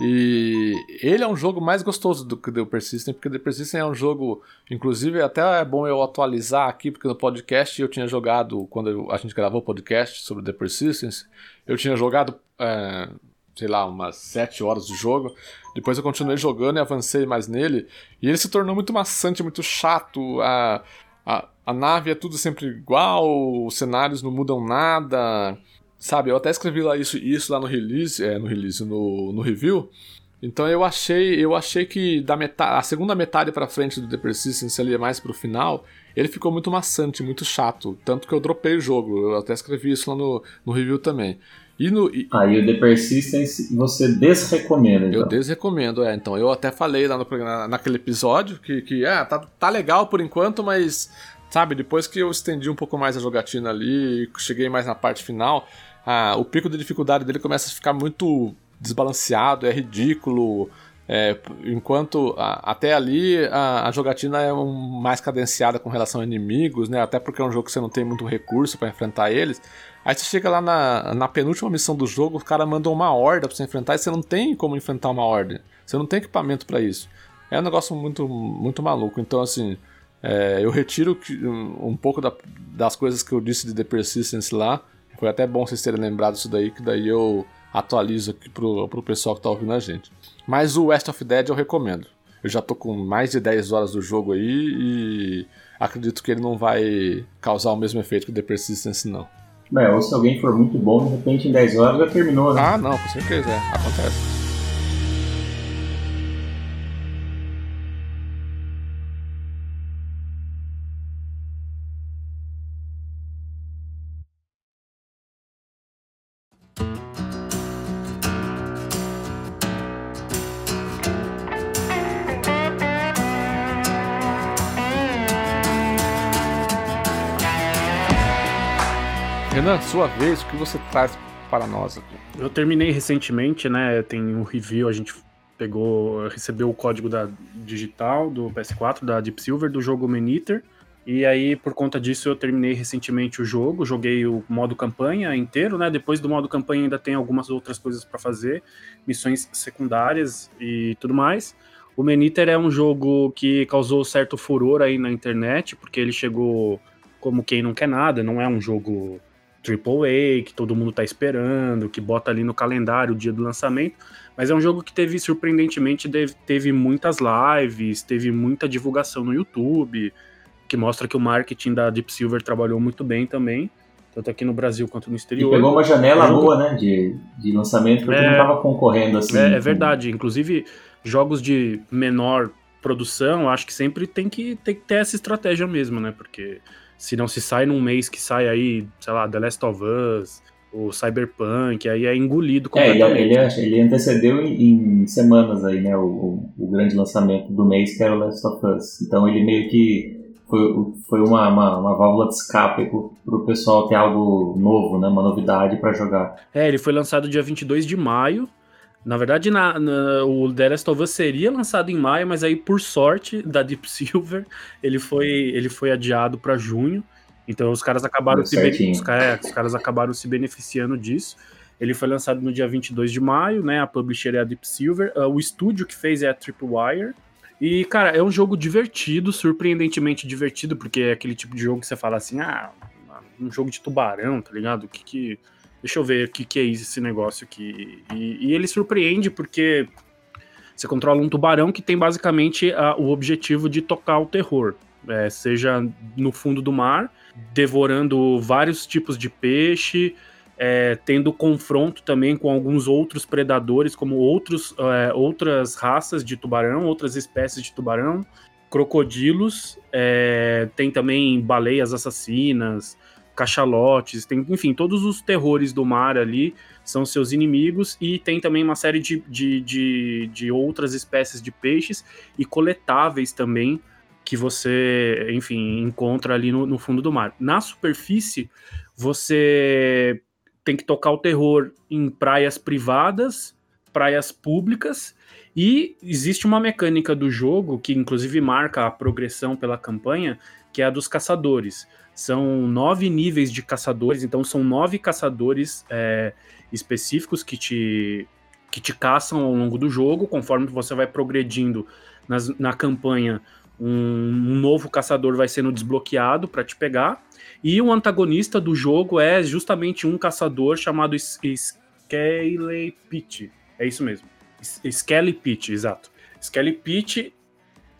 E ele é um jogo mais gostoso do que The Persistence, porque The Persistence é um jogo, inclusive até é bom eu atualizar aqui, porque no podcast eu tinha jogado, quando a gente gravou o podcast sobre The Persistence, eu tinha jogado, é, sei lá, umas 7 horas de jogo, depois eu continuei jogando e avancei mais nele, e ele se tornou muito maçante, muito chato, a, a, a nave é tudo sempre igual, os cenários não mudam nada, sabe? Eu até escrevi lá isso, isso lá no release, é, no release, no, no review, então eu achei, eu achei que da metade, a segunda metade pra frente do The Persistence ali, mais pro final, ele ficou muito maçante, muito chato, tanto que eu dropei o jogo, eu até escrevi isso lá no, no review também. E no, e- Aí o The Persistence você desrecomenda, então. eu desrecomendo, é. Então, eu até falei lá no, naquele episódio que, que é, tá, tá legal por enquanto, mas, sabe, depois que eu estendi um pouco mais a jogatina ali, cheguei mais na parte final, ah, o pico de dificuldade dele começa a ficar muito desbalanceado, é ridículo. É, enquanto a- até ali a, a jogatina é um- mais cadenciada com relação a inimigos, né? Até porque é um jogo que você não tem muito recurso pra enfrentar eles. Aí você chega lá na, na penúltima missão do jogo, os caras mandam uma horda pra você enfrentar e você não tem como enfrentar uma horda. Você não tem equipamento pra isso. É um negócio muito, muito maluco. Então, assim, É, eu retiro um, um pouco da- das coisas que eu disse de The Persistence lá. Foi até bom vocês terem lembrado isso daí, que daí eu atualizo aqui pro, pro pessoal que tá ouvindo a gente. Mas o West of Dead eu recomendo. Eu já tô com mais de 10 horas do jogo aí e acredito que ele não vai causar o mesmo efeito que o The Persistence, não. É, ou se alguém for muito bom, de repente em 10 horas já terminou, né? Ah, não, com certeza, é, acontece. Sua vez, o que você traz para nós? Eu terminei recentemente, né? Tem um review, a gente pegou, recebeu o código da digital do PS4 da Deep Silver do jogo Maneater. E aí, por conta disso, eu terminei recentemente o jogo, joguei o modo campanha inteiro, né? Depois do modo campanha ainda tem algumas outras coisas para fazer, missões secundárias e tudo mais. O Maneater é um jogo que causou certo furor aí na internet, porque ele chegou como quem não quer nada, não é um jogo AAA, que todo mundo tá esperando, que bota ali no calendário o dia do lançamento, mas é um jogo que teve, surpreendentemente, teve, muitas lives, teve muita divulgação no YouTube, que mostra que o marketing da Deep Silver trabalhou muito bem também, tanto aqui no Brasil quanto no E exterior. pegou uma janela É jogo- boa, né? De, de lançamento, porque É. não tava concorrendo assim. É, é verdade. Inclusive, jogos de menor produção, acho que sempre tem que, tem que ter essa estratégia mesmo, né? Porque se não se sai num mês que sai aí, sei lá, The Last of Us, o Cyberpunk, aí é engolido É, ele, completamente. ele, ele antecedeu em, em semanas aí, né? O, o, grande lançamento do mês, que era o Last of Us. Então ele meio que foi, foi uma, uma, uma válvula de escape pro, pro pessoal ter algo novo, né? Uma novidade pra jogar. É, ele foi lançado dia 22 de maio. Na verdade, na, na- o The Last of Us seria lançado em maio, mas aí, por sorte da Deep Silver, ele foi, ele foi adiado para junho. Então os caras acabaram Deu se os, é, os caras acabaram se beneficiando disso. Ele foi lançado no dia 22 de maio, né? A publisher é a Deep Silver. Ah, o estúdio que fez é a Tripwire. E, cara, é um jogo divertido, surpreendentemente divertido, porque é aquele tipo de jogo que você fala assim, ah, um jogo de tubarão, tá ligado? O que que... Deixa eu ver o que, que é esse negócio aqui. E, e ele surpreende porque você controla um tubarão que tem basicamente a- o objetivo de tocar o terror. É, seja no fundo do mar, devorando vários tipos de peixe, é, tendo confronto também com alguns outros predadores, como outros, é, outras raças de tubarão, outras espécies de tubarão, crocodilos, é, tem também baleias assassinas, cachalotes, tem, enfim, todos os terrores do mar ali são seus inimigos, e tem também uma série de, de, de, de outras espécies de peixes e coletáveis também, que você, enfim, encontra ali no, no fundo do mar. Na superfície, você tem que tocar o terror em praias privadas, praias públicas, e existe uma mecânica do jogo que, inclusive, marca a progressão pela campanha, que é a dos caçadores. São nove níveis de caçadores, então são nove caçadores é, específicos que te, que te caçam ao longo do jogo, conforme você vai progredindo nas- na campanha. Um, um novo caçador vai sendo desbloqueado para te pegar. E o antagonista do jogo é justamente um caçador chamado Skelly Pit. É isso mesmo. Skelly Pit, exato. Skelly Pit,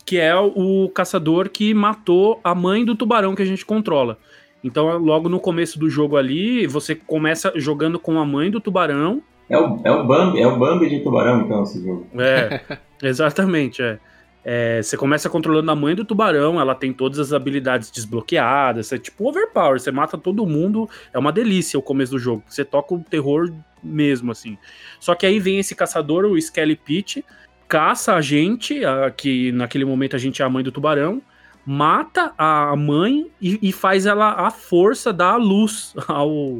que é o caçador que matou a mãe do tubarão que a gente controla. Então, logo no começo do jogo ali, você começa jogando com a mãe do tubarão. É o, é o Bambi, é o Bambi de tubarão, então, esse jogo. É, exatamente, é. É, você começa controlando a mãe do tubarão, ela tem todas as habilidades desbloqueadas, é tipo overpower, você mata todo mundo, é uma delícia o começo do jogo. Você toca o terror mesmo, assim. Só que aí vem esse caçador, o Skelly Pit, caça a gente, a- que naquele momento a gente é a mãe do tubarão, mata a mãe e, e faz ela à força dar a luz ao,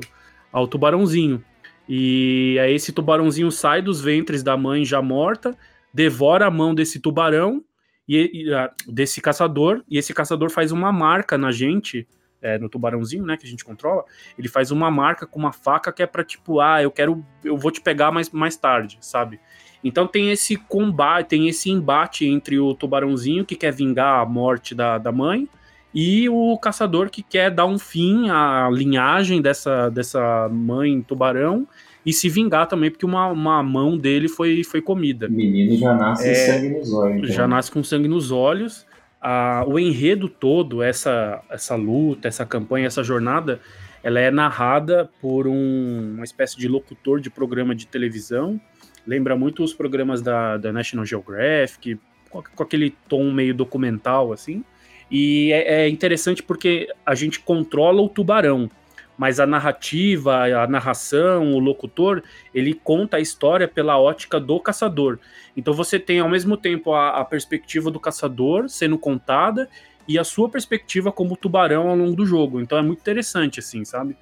ao tubarãozinho. E aí esse tubarãozinho sai dos ventres da mãe já morta, devora a mão desse tubarão e, e, ah, desse caçador, e esse caçador faz uma marca na gente, é, no tubarãozinho, né, que a gente controla, ele faz uma marca com uma faca que é pra tipo, ah, eu quero, eu vou te pegar mais, mais tarde, sabe? Então tem esse combate, tem esse embate entre o tubarãozinho que quer vingar a morte da, da mãe e o caçador que quer dar um fim à linhagem dessa, dessa mãe tubarão e se vingar também, porque uma, uma mão dele foi, foi comida. O menino já nasce É, sangue nos olhos. então. Já nasce com sangue nos olhos. Ah, o enredo todo, essa, essa luta, essa campanha, essa jornada, ela é narrada por um- uma espécie de locutor de programa de televisão. Lembra muito os programas da, da National Geographic, com, com aquele tom meio documental, assim. E é, é interessante porque a gente controla o tubarão, mas a narrativa, a narração, o locutor, ele conta a história pela ótica do caçador. Então você tem ao mesmo tempo a, a perspectiva do caçador sendo contada e a sua perspectiva como tubarão ao longo do jogo. Então é muito interessante, assim, sabe?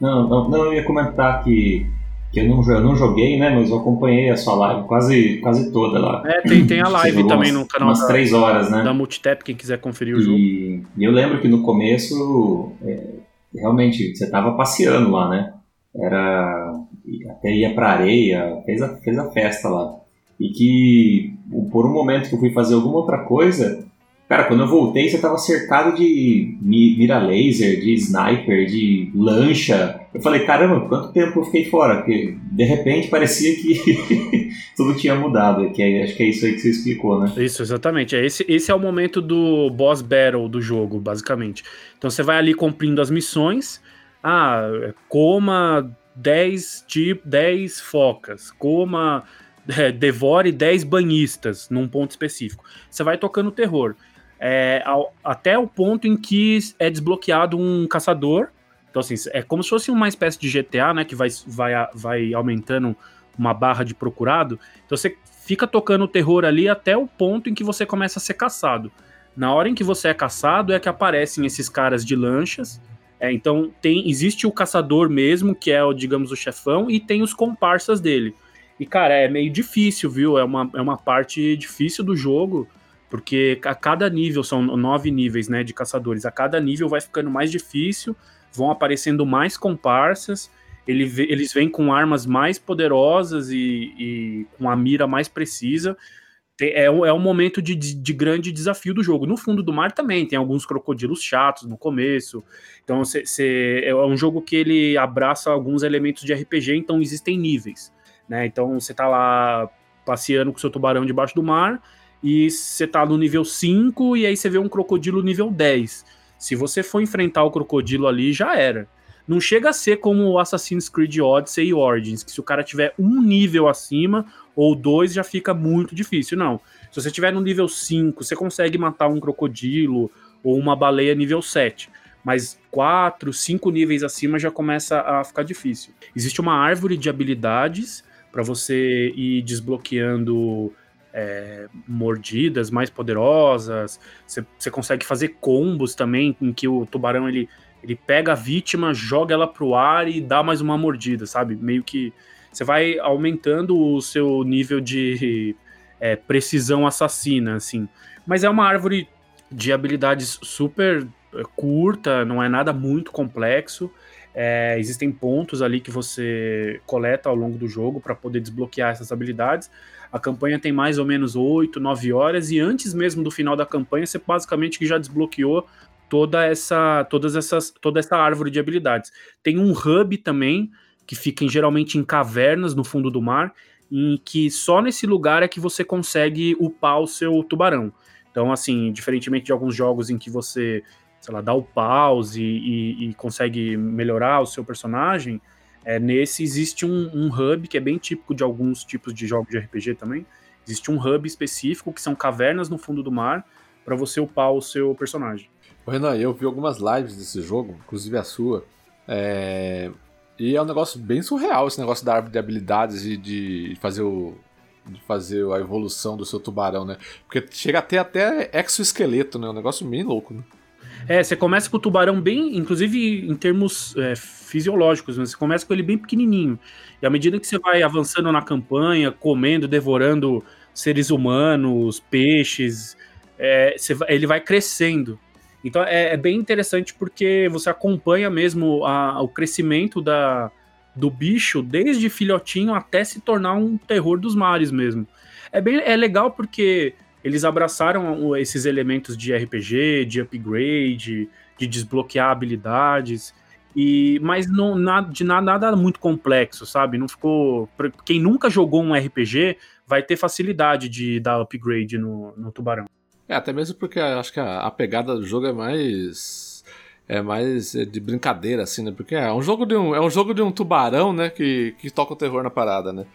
Não, não, não, eu ia comentar que, que eu, não, eu não joguei, né? Mas eu acompanhei a sua live quase, quase toda lá. É, tem, tem a live também umas, no canal Umas da, três horas, né? da Multitap, quem quiser conferir o jogo. E, e eu lembro que no começo, é, realmente, você tava passeando lá, né? Era. Até ia pra areia, fez a, fez a festa lá. E que por um momento que eu fui fazer alguma outra coisa, cara, quando eu voltei, você tava cercado de mi- mira laser, de sniper, de lancha. Eu falei, caramba, quanto tempo eu fiquei fora? Porque de repente parecia que tudo tinha mudado. Que é- acho que é isso aí que você explicou, né? Isso, exatamente. É esse, esse é o momento do boss battle do jogo, basicamente. Então você vai ali cumprindo as missões. Ah, coma 10 tipo 10 focas, coma é, devore 10 banhistas num ponto específico. Você vai tocando terror. É, ao- até o ponto em que é desbloqueado um caçador. Então, assim, é como se fosse uma espécie de GTA, né? Que vai, vai, vai aumentando uma barra de procurado. Então você fica tocando o terror ali até o ponto em que você começa a ser caçado. Na hora em que você é caçado é que aparecem esses caras de lanchas. É, então tem existe o caçador mesmo, que é o, digamos, o chefão, e tem os comparsas dele. E, cara, é meio difícil, viu? É uma, é uma parte difícil do jogo, porque a cada nível, são nove níveis, né, de caçadores, a cada nível vai ficando mais difícil, vão aparecendo mais comparsas, ele eles vêm com armas mais poderosas e, e com a mira mais precisa. É, é um momento de, de- de grande desafio do jogo. No fundo do mar também tem alguns crocodilos chatos no começo. Então cê- cê- é um jogo que ele abraça alguns elementos de RPG, então existem níveis. Né? Então você tá lá passeando com seu tubarão debaixo do mar e você tá no nível 5 e aí você vê um crocodilo nível 10. Se você for enfrentar o crocodilo ali, já era. Não chega a ser como o Assassin's Creed Odyssey e Origins, que se o cara tiver um nível acima ou dois já fica muito difícil. Não. Se você tiver no nível 5, você consegue matar um crocodilo ou uma baleia nível 7. Mas 4, 5 níveis acima já começa a ficar difícil. Existe uma árvore de habilidades para você ir desbloqueando é, mordidas mais poderosas. Você, consegue fazer combos também, em que o tubarão ele, ele pega a vítima, joga ela pro ar e dá mais uma mordida, sabe? Meio que você vai aumentando o seu nível de é, precisão assassina, assim. Mas é uma árvore de habilidades super é, curta, não é nada muito complexo. É, existem pontos ali que você coleta ao longo do jogo para poder desbloquear essas habilidades. A campanha tem mais ou menos 8, 9 horas, e antes mesmo do final da campanha, você basicamente já desbloqueou toda essa, todas essas, toda essa árvore de habilidades. Tem um hub também, que fica em, geralmente em cavernas no fundo do mar, em que só nesse lugar é que você consegue upar o seu tubarão. Então, assim, diferentemente de alguns jogos em que você, sei lá, dá o pause e, e, e consegue melhorar o seu personagem, é, nesse existe um, um, hub que é bem típico de alguns tipos de jogos de RPG também. Existe um hub específico que são cavernas no fundo do mar para você upar o seu personagem. Ô, Renan, eu vi algumas lives desse jogo, inclusive a sua. É... E é um negócio bem surreal esse negócio da árvore de habilidades e de fazer o. De fazer a evolução do seu tubarão, né? Porque chega até até exoesqueleto, né? Um negócio bem louco, né? É, você começa com o tubarão bem, inclusive em termos é, fisiológicos, né? você começa com ele bem pequenininho. E à medida que você vai avançando na campanha, comendo, devorando seres humanos, peixes, é, vai, ele vai crescendo. Então é, é, bem interessante porque você acompanha mesmo a, o crescimento da, do bicho desde filhotinho até se tornar um terror dos mares mesmo. É bem é legal porque eles abraçaram esses elementos de RPG, de upgrade, de desbloquear habilidades. E, mas não nada, de nada, nada muito complexo, sabe? Não ficou. Quem nunca jogou um RPG vai ter facilidade de dar upgrade no, no tubarão. É, até mesmo porque acho que a, a pegada do jogo é mais. É mais de brincadeira, assim, né? Porque é um jogo de um, é um, jogo de um tubarão, né? Que, que toca o terror na parada, né?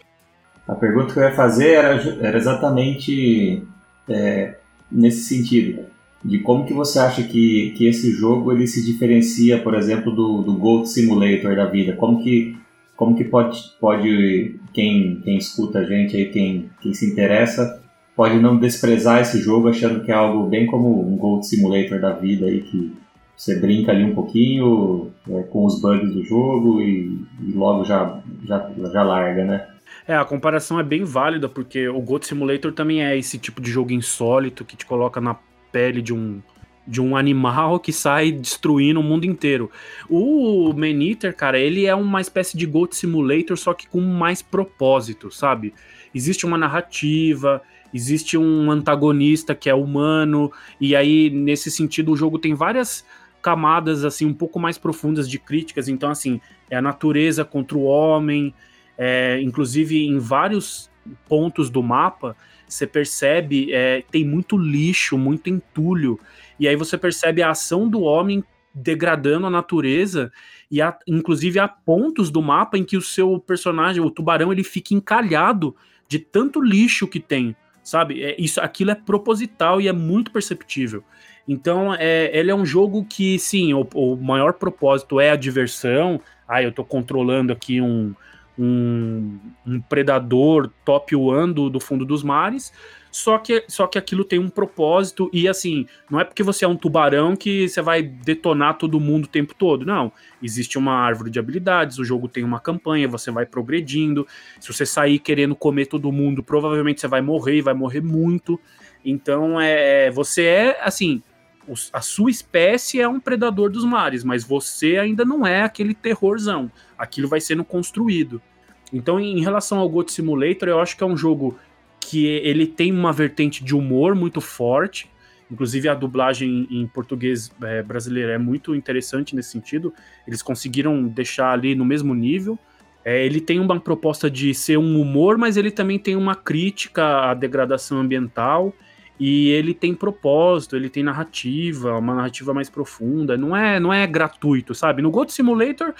A pergunta que eu ia fazer era, era exatamente é, nesse sentido de como que você acha que, que esse jogo ele se diferencia, por exemplo, do, do Gold Simulator da vida? Como que, como que pode, pode quem, quem escuta a gente aí, quem, quem se interessa, pode não desprezar esse jogo achando que é algo bem como um Gold Simulator da vida aí que você brinca ali um pouquinho é, com os bugs do jogo e, e, logo já, já, já larga, né? É, a comparação é bem válida, porque o Goat Simulator também é esse tipo de jogo insólito que te coloca na pele de um, de um animal que sai destruindo o mundo inteiro. O Man-Eater, cara, ele é uma espécie de Goat Simulator, só que com mais propósito, sabe? Existe uma narrativa, existe um antagonista que é humano, e aí, nesse sentido, o jogo tem várias camadas, assim, um pouco mais profundas de críticas. Então, assim, é a natureza contra o homem, é, inclusive em vários pontos do mapa, você percebe, é, tem muito lixo, muito entulho, e aí você percebe a ação do homem degradando a natureza, e inclusive há pontos do mapa em que o seu personagem, o tubarão, ele fica encalhado de tanto lixo que tem, sabe? É, isso, aquilo é proposital e é muito perceptível. Então, é, ele é um jogo que, sim, o, o maior propósito é a diversão. Ah, eu tô controlando aqui um, um, um predador top one do, do fundo dos mares, só que, só que aquilo tem um propósito e assim, não é porque você é um tubarão que você vai detonar todo mundo o tempo todo, não. Existe uma árvore de habilidades, o jogo tem uma campanha, você vai progredindo. Se você sair querendo comer todo mundo, provavelmente você vai morrer e vai morrer muito. Então é, você é assim, a sua espécie é um predador dos mares, mas você ainda não é aquele terrorzão. Aquilo vai sendo construído. Então, em relação ao Goat Simulator, eu acho que é um jogo que ele tem uma vertente de humor muito forte. Inclusive, a dublagem em português é, brasileiro é muito interessante nesse sentido. Eles conseguiram deixar ali no mesmo nível. É, ele tem uma proposta de ser um humor, mas ele também tem uma crítica à degradação ambiental e ele tem propósito, ele tem narrativa, uma narrativa mais profunda, não é, não é gratuito, sabe? No Goat Simulator,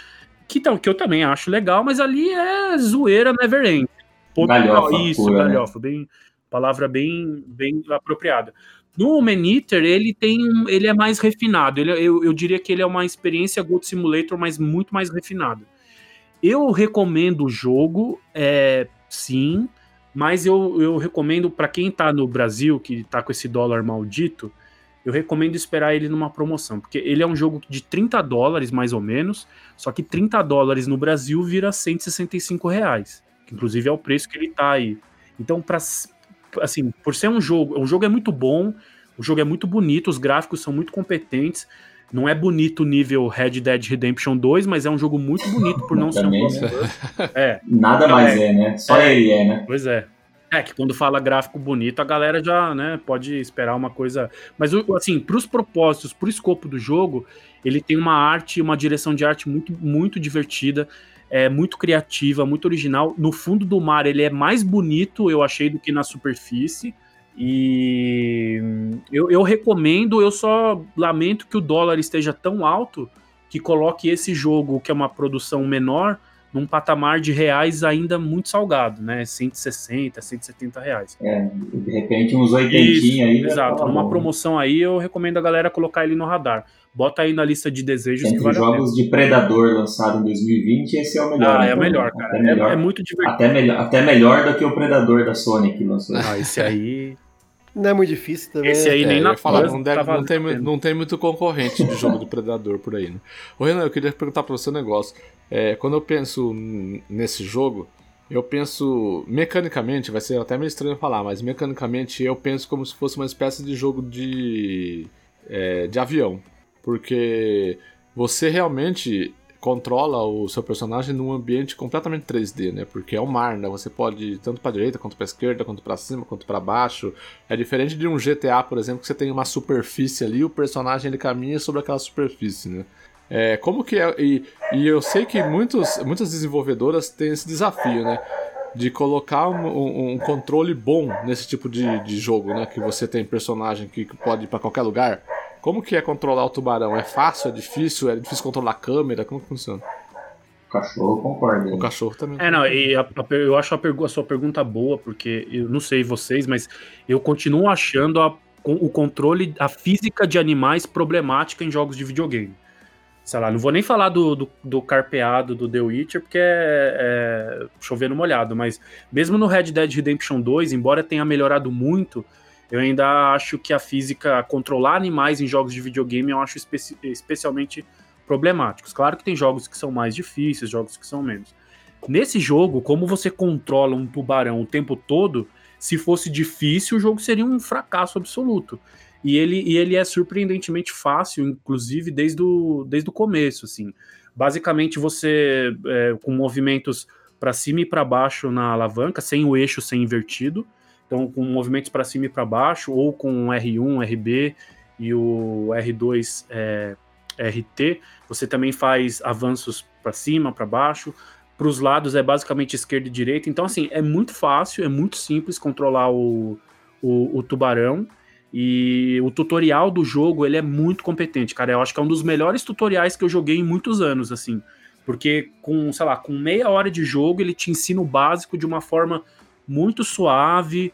que, que eu também acho legal, mas ali é zoeira never end. Galhofa, isso, pura, né? galhofa, bem, palavra bem, bem apropriada. No Maniter, ele tem ele é mais refinado. Ele, eu, eu diria que ele é uma experiência Goat Simulator, mas muito mais refinado. Eu recomendo o jogo, é, sim, mas eu, eu recomendo para quem tá no Brasil, que tá com esse dólar maldito, eu recomendo esperar ele numa promoção, porque ele é um jogo de 30 dólares, mais ou menos, só que 30 dólares no Brasil vira 165 reais, que inclusive é o preço que ele tá aí. Então, para assim, por ser um jogo, o jogo é muito bom, o jogo é muito bonito, os gráficos são muito competentes, não é bonito nível Red Dead Redemption 2, mas é um jogo muito bonito por não ser um Também, blockbuster. É, Nada Não, mais é. é, né? Só É. ele é, né? Pois é. É que quando fala gráfico bonito, a galera já, né, pode esperar uma coisa. Mas, o- assim, pros propósitos, pro escopo do jogo, ele tem uma arte, uma direção de arte muito, muito divertida, é muito criativa, muito original. No fundo do mar, ele é mais bonito, eu achei, do que na superfície. E eu, eu recomendo, eu só lamento que o dólar esteja tão alto que coloque esse jogo, que é uma produção menor, num patamar de reais ainda muito salgado, né? 160, 170 reais. É, de repente uns oitentinha aí. já exato. tá Numa bom. promoção aí, eu recomendo a galera colocar ele no radar. Bota aí na lista de desejos que Entre os vale a pena. jogos de Predador lançado em 2020, esse é o melhor. Ah, é o então, melhor, cara. É, melhor, é muito divertido. até melhor, até melhor do que o Predador da Sony que lançou. Ah, esse aí. Não é muito difícil também. Esse aí É, nem na falar, não, deve- não, tem, não tem muito concorrente de jogo do Predador por aí, né? Ô Renan, eu queria perguntar pra você um negócio. É, quando eu penso nesse jogo, eu penso mecanicamente, vai ser até meio estranho falar, mas mecanicamente eu penso como se fosse uma espécie de jogo de, é, de avião. Porque você realmente controla o seu personagem num ambiente completamente 3D, né? Porque é o mar, né? Você pode ir tanto para direita, quanto para esquerda, quanto para cima, quanto para baixo. É diferente de um GTA, por exemplo, que você tem uma superfície ali, o personagem ele caminha sobre aquela superfície, né? É, como que é. E, e eu sei que muitos, muitas desenvolvedoras têm esse desafio, né? De colocar um, um- um controle bom nesse tipo de, de jogo, né? Que você tem personagem que pode ir pra qualquer lugar. Como que é controlar o tubarão? É fácil? É difícil? É difícil controlar a câmera? Como que funciona? O cachorro concorda. hein? O cachorro também. É, não, e a- a eu acho a, pergu- a sua pergunta boa, porque eu não sei vocês, mas eu continuo achando o controle, a física de animais problemática em jogos de videogame. Sei lá, não vou nem falar do, do, do carpeado do The Witcher, porque é, é chovendo molhado, mas mesmo no Red Dead Redemption 2, embora tenha melhorado muito, eu ainda acho que a física, controlar animais em jogos de videogame, eu acho especi- especialmente problemáticos. Claro que tem jogos que são mais difíceis, jogos que são menos. Nesse jogo, como você controla um tubarão o tempo todo, se fosse difícil, o jogo seria um fracasso absoluto. E ele, e ele é surpreendentemente fácil, inclusive desde o, desde o começo, assim. Basicamente, você, é, com movimentos para cima e para baixo na alavanca, sem o eixo ser invertido, então com movimentos para cima e para baixo, ou com R1, RB e o R2 é, RT, você também faz avanços para cima, para baixo, para os lados é basicamente esquerda e direita. Então, assim, é muito fácil, é muito simples controlar o, o, o tubarão. E o tutorial do jogo, ele é muito competente, cara. Eu acho que é um dos melhores tutoriais que eu joguei em muitos anos, assim. Porque com, sei lá, com meia hora de jogo, ele te ensina o básico de uma forma muito suave,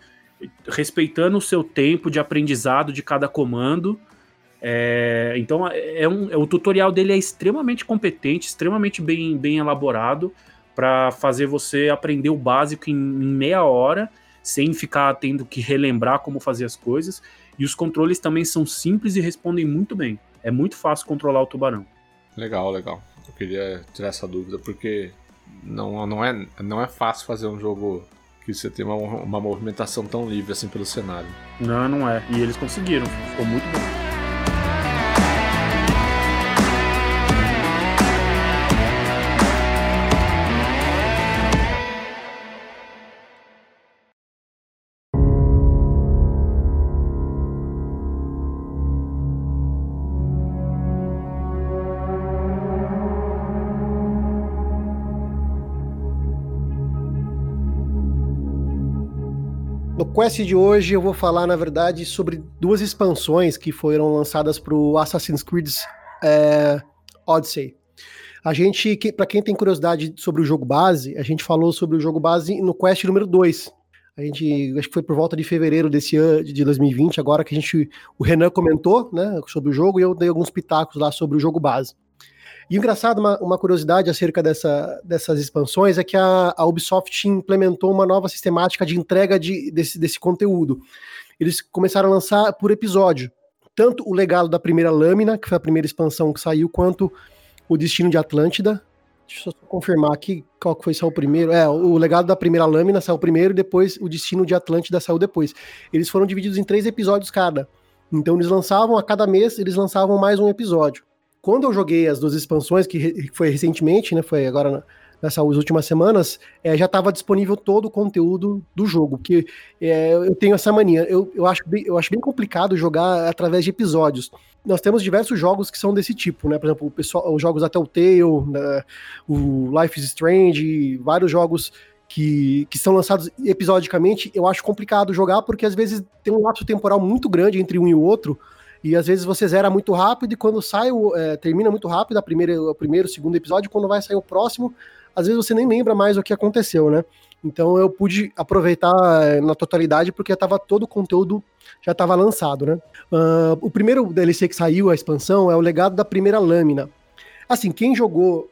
respeitando o seu tempo de aprendizado de cada comando. É, então, é um, é- o tutorial dele é extremamente competente, extremamente bem, bem elaborado para fazer você aprender o básico em, em meia hora, sem ficar tendo que relembrar como fazer as coisas. E os controles também são simples e respondem muito bem. É muito fácil controlar o tubarão. Legal, legal. Eu queria tirar essa dúvida porque não, não, é, não é fácil fazer um jogo que você tem uma, uma movimentação tão livre assim pelo cenário. Não, não é. E eles conseguiram. Ficou muito bom. Quest de hoje eu vou falar, na verdade, sobre duas expansões que foram lançadas para o Assassin's Creed é, Odyssey. A gente, que, para quem tem curiosidade sobre o jogo base, a gente falou sobre o jogo base no quest número 2. A gente, acho que foi por volta de fevereiro desse ano, de 2020, agora que a gente, o Renan comentou, né, sobre o jogo e eu dei alguns pitacos lá sobre o jogo base. E engraçado, uma, uma curiosidade acerca dessa, dessas expansões é que a, a Ubisoft implementou uma nova sistemática de entrega de, desse, desse conteúdo. Eles começaram a lançar por episódio. Tanto o legado da primeira lâmina, que foi a primeira expansão que saiu, quanto o Destino de Atlântida. Deixa eu só confirmar aqui qual que foi só o primeiro. É, o legado da primeira lâmina saiu primeiro depois o Destino de Atlântida saiu depois. Eles foram divididos em três episódios cada. Então eles lançavam, a cada mês, eles lançavam mais um episódio quando eu joguei as duas expansões, que foi recentemente, né? Foi agora nessas últimas semanas, é, já estava disponível todo o conteúdo do jogo. Porque é, eu tenho essa mania. Eu, eu, acho bem, eu acho bem complicado jogar através de episódios. Nós temos diversos jogos que são desse tipo, né? Por exemplo, pessoal, os jogos da Telltale, né, o Life is Strange, vários jogos que, que são lançados episodicamente. Eu acho complicado jogar porque às vezes tem um lapso temporal muito grande entre um e o outro. E às vezes você zera muito rápido e quando sai, o, é, termina muito rápido a primeira, o primeiro, o segundo episódio, quando vai sair o próximo, às vezes você nem lembra mais o que aconteceu, né? Então eu pude aproveitar é, na totalidade porque tava todo o conteúdo já estava lançado, né? Ah, o primeiro DLC que saiu, a expansão, é o legado da primeira lâmina. Assim, quem jogou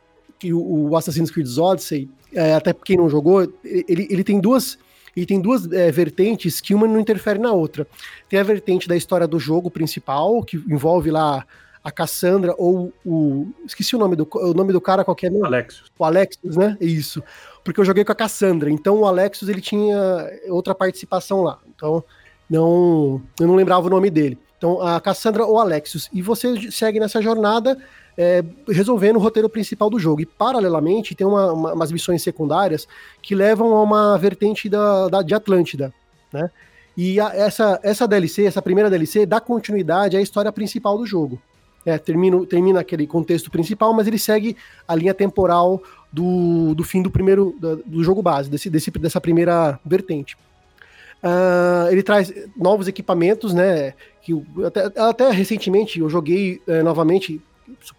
o Assassin's Creed Odyssey, é, até quem não jogou, ele, ele tem duas ele tem duas é, vertentes que uma não interfere na outra. Tem a vertente da história do jogo principal, que envolve lá a Cassandra ou o. Esqueci o nome do, o nome do cara, qualquer nome. Alexios. O Alexis, né? Isso. Porque eu joguei com a Cassandra. Então o Alexis ele tinha outra participação lá. Então não, eu não lembrava o nome dele. Então a Cassandra ou Alexios. E você segue nessa jornada é, resolvendo o roteiro principal do jogo. E, paralelamente, tem uma, uma, umas missões secundárias que levam a uma vertente da, da de Atlântida, né? E a, essa, essa DLC, essa primeira DLC, dá continuidade à história principal do jogo. É, termina, termina aquele contexto principal, mas ele segue a linha temporal do, do fim do primeiro do, jogo base, desse, desse, dessa primeira vertente. Uh, ele traz novos equipamentos, né? Que até, até recentemente eu joguei uh, novamente,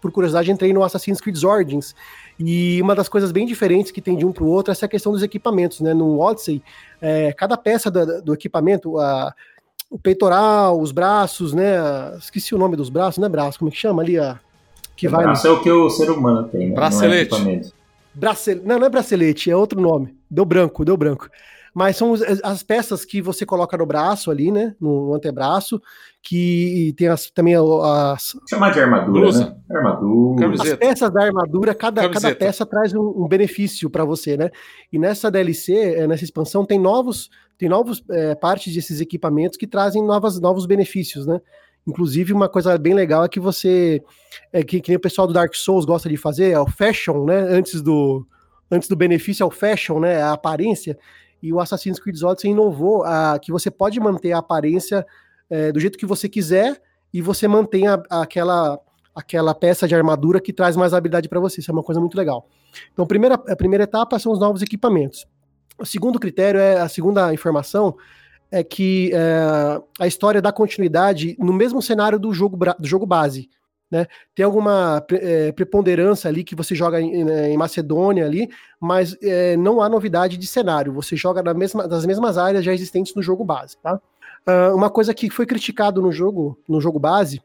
por curiosidade, entrei no Assassin's Creed Origins. E uma das coisas bem diferentes que tem de um para o outro é essa questão dos equipamentos, né? No Odyssey, é, cada peça do, do equipamento, a, o peitoral, os braços, né? Esqueci o nome dos braços, não é braço, como é que chama ali? A, que o vai braço é o que o ser humano tem, né? Bracelete. Não, é equipamento. Bracel... Não, não é bracelete, é outro nome. Deu branco, deu branco. Mas são as peças que você coloca no braço ali, né? No antebraço, que tem as, também as, Chamar de armadura, Blusa. né? Armadura. Camiseta. as peças da armadura, cada, cada peça traz um, um benefício para você, né? E nessa DLC, eh, nessa expansão, tem novos, tem novos eh, partes desses equipamentos que trazem novas, novos benefícios, né? Inclusive, uma coisa bem legal é que você, é, que, que nem o pessoal do Dark Souls gosta de fazer, é o fashion, né? Antes do, antes do benefício é o fashion, né? A aparência. E o Assassin's Creed Odyssey inovou a, que você pode manter a aparência eh, do jeito que você quiser e você mantém a- aquela aquela peça de armadura que traz mais habilidade para você. Isso é uma coisa muito legal. Então, a primeira, a primeira etapa são os novos equipamentos. O segundo critério é a segunda informação é que é, a história dá continuidade no mesmo cenário do jogo, do jogo base. Né? Tem alguma é, preponderância ali que você joga em, em Macedônia ali, mas é, não há novidade de cenário. Você joga na mesma, nas mesmas áreas já existentes no jogo base. Tá? Ah, uma coisa que foi criticado no jogo, no jogo base,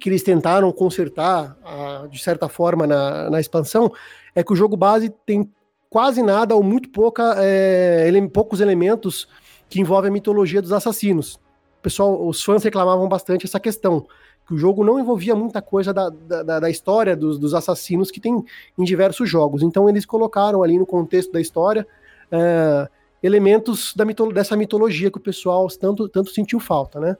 que eles tentaram consertar ah, de certa forma na, na expansão, é que o jogo base tem quase nada ou muito pouca, é, ele- poucos elementos que envolvem a mitologia dos assassinos. O pessoal, os fãs reclamavam bastante essa questão, que o jogo não envolvia muita coisa da, da, da- história dos, dos assassinos que tem em diversos jogos. Então eles colocaram ali no contexto da história é, elementos da mitolo- dessa mitologia que o pessoal tanto, tanto sentiu falta, né?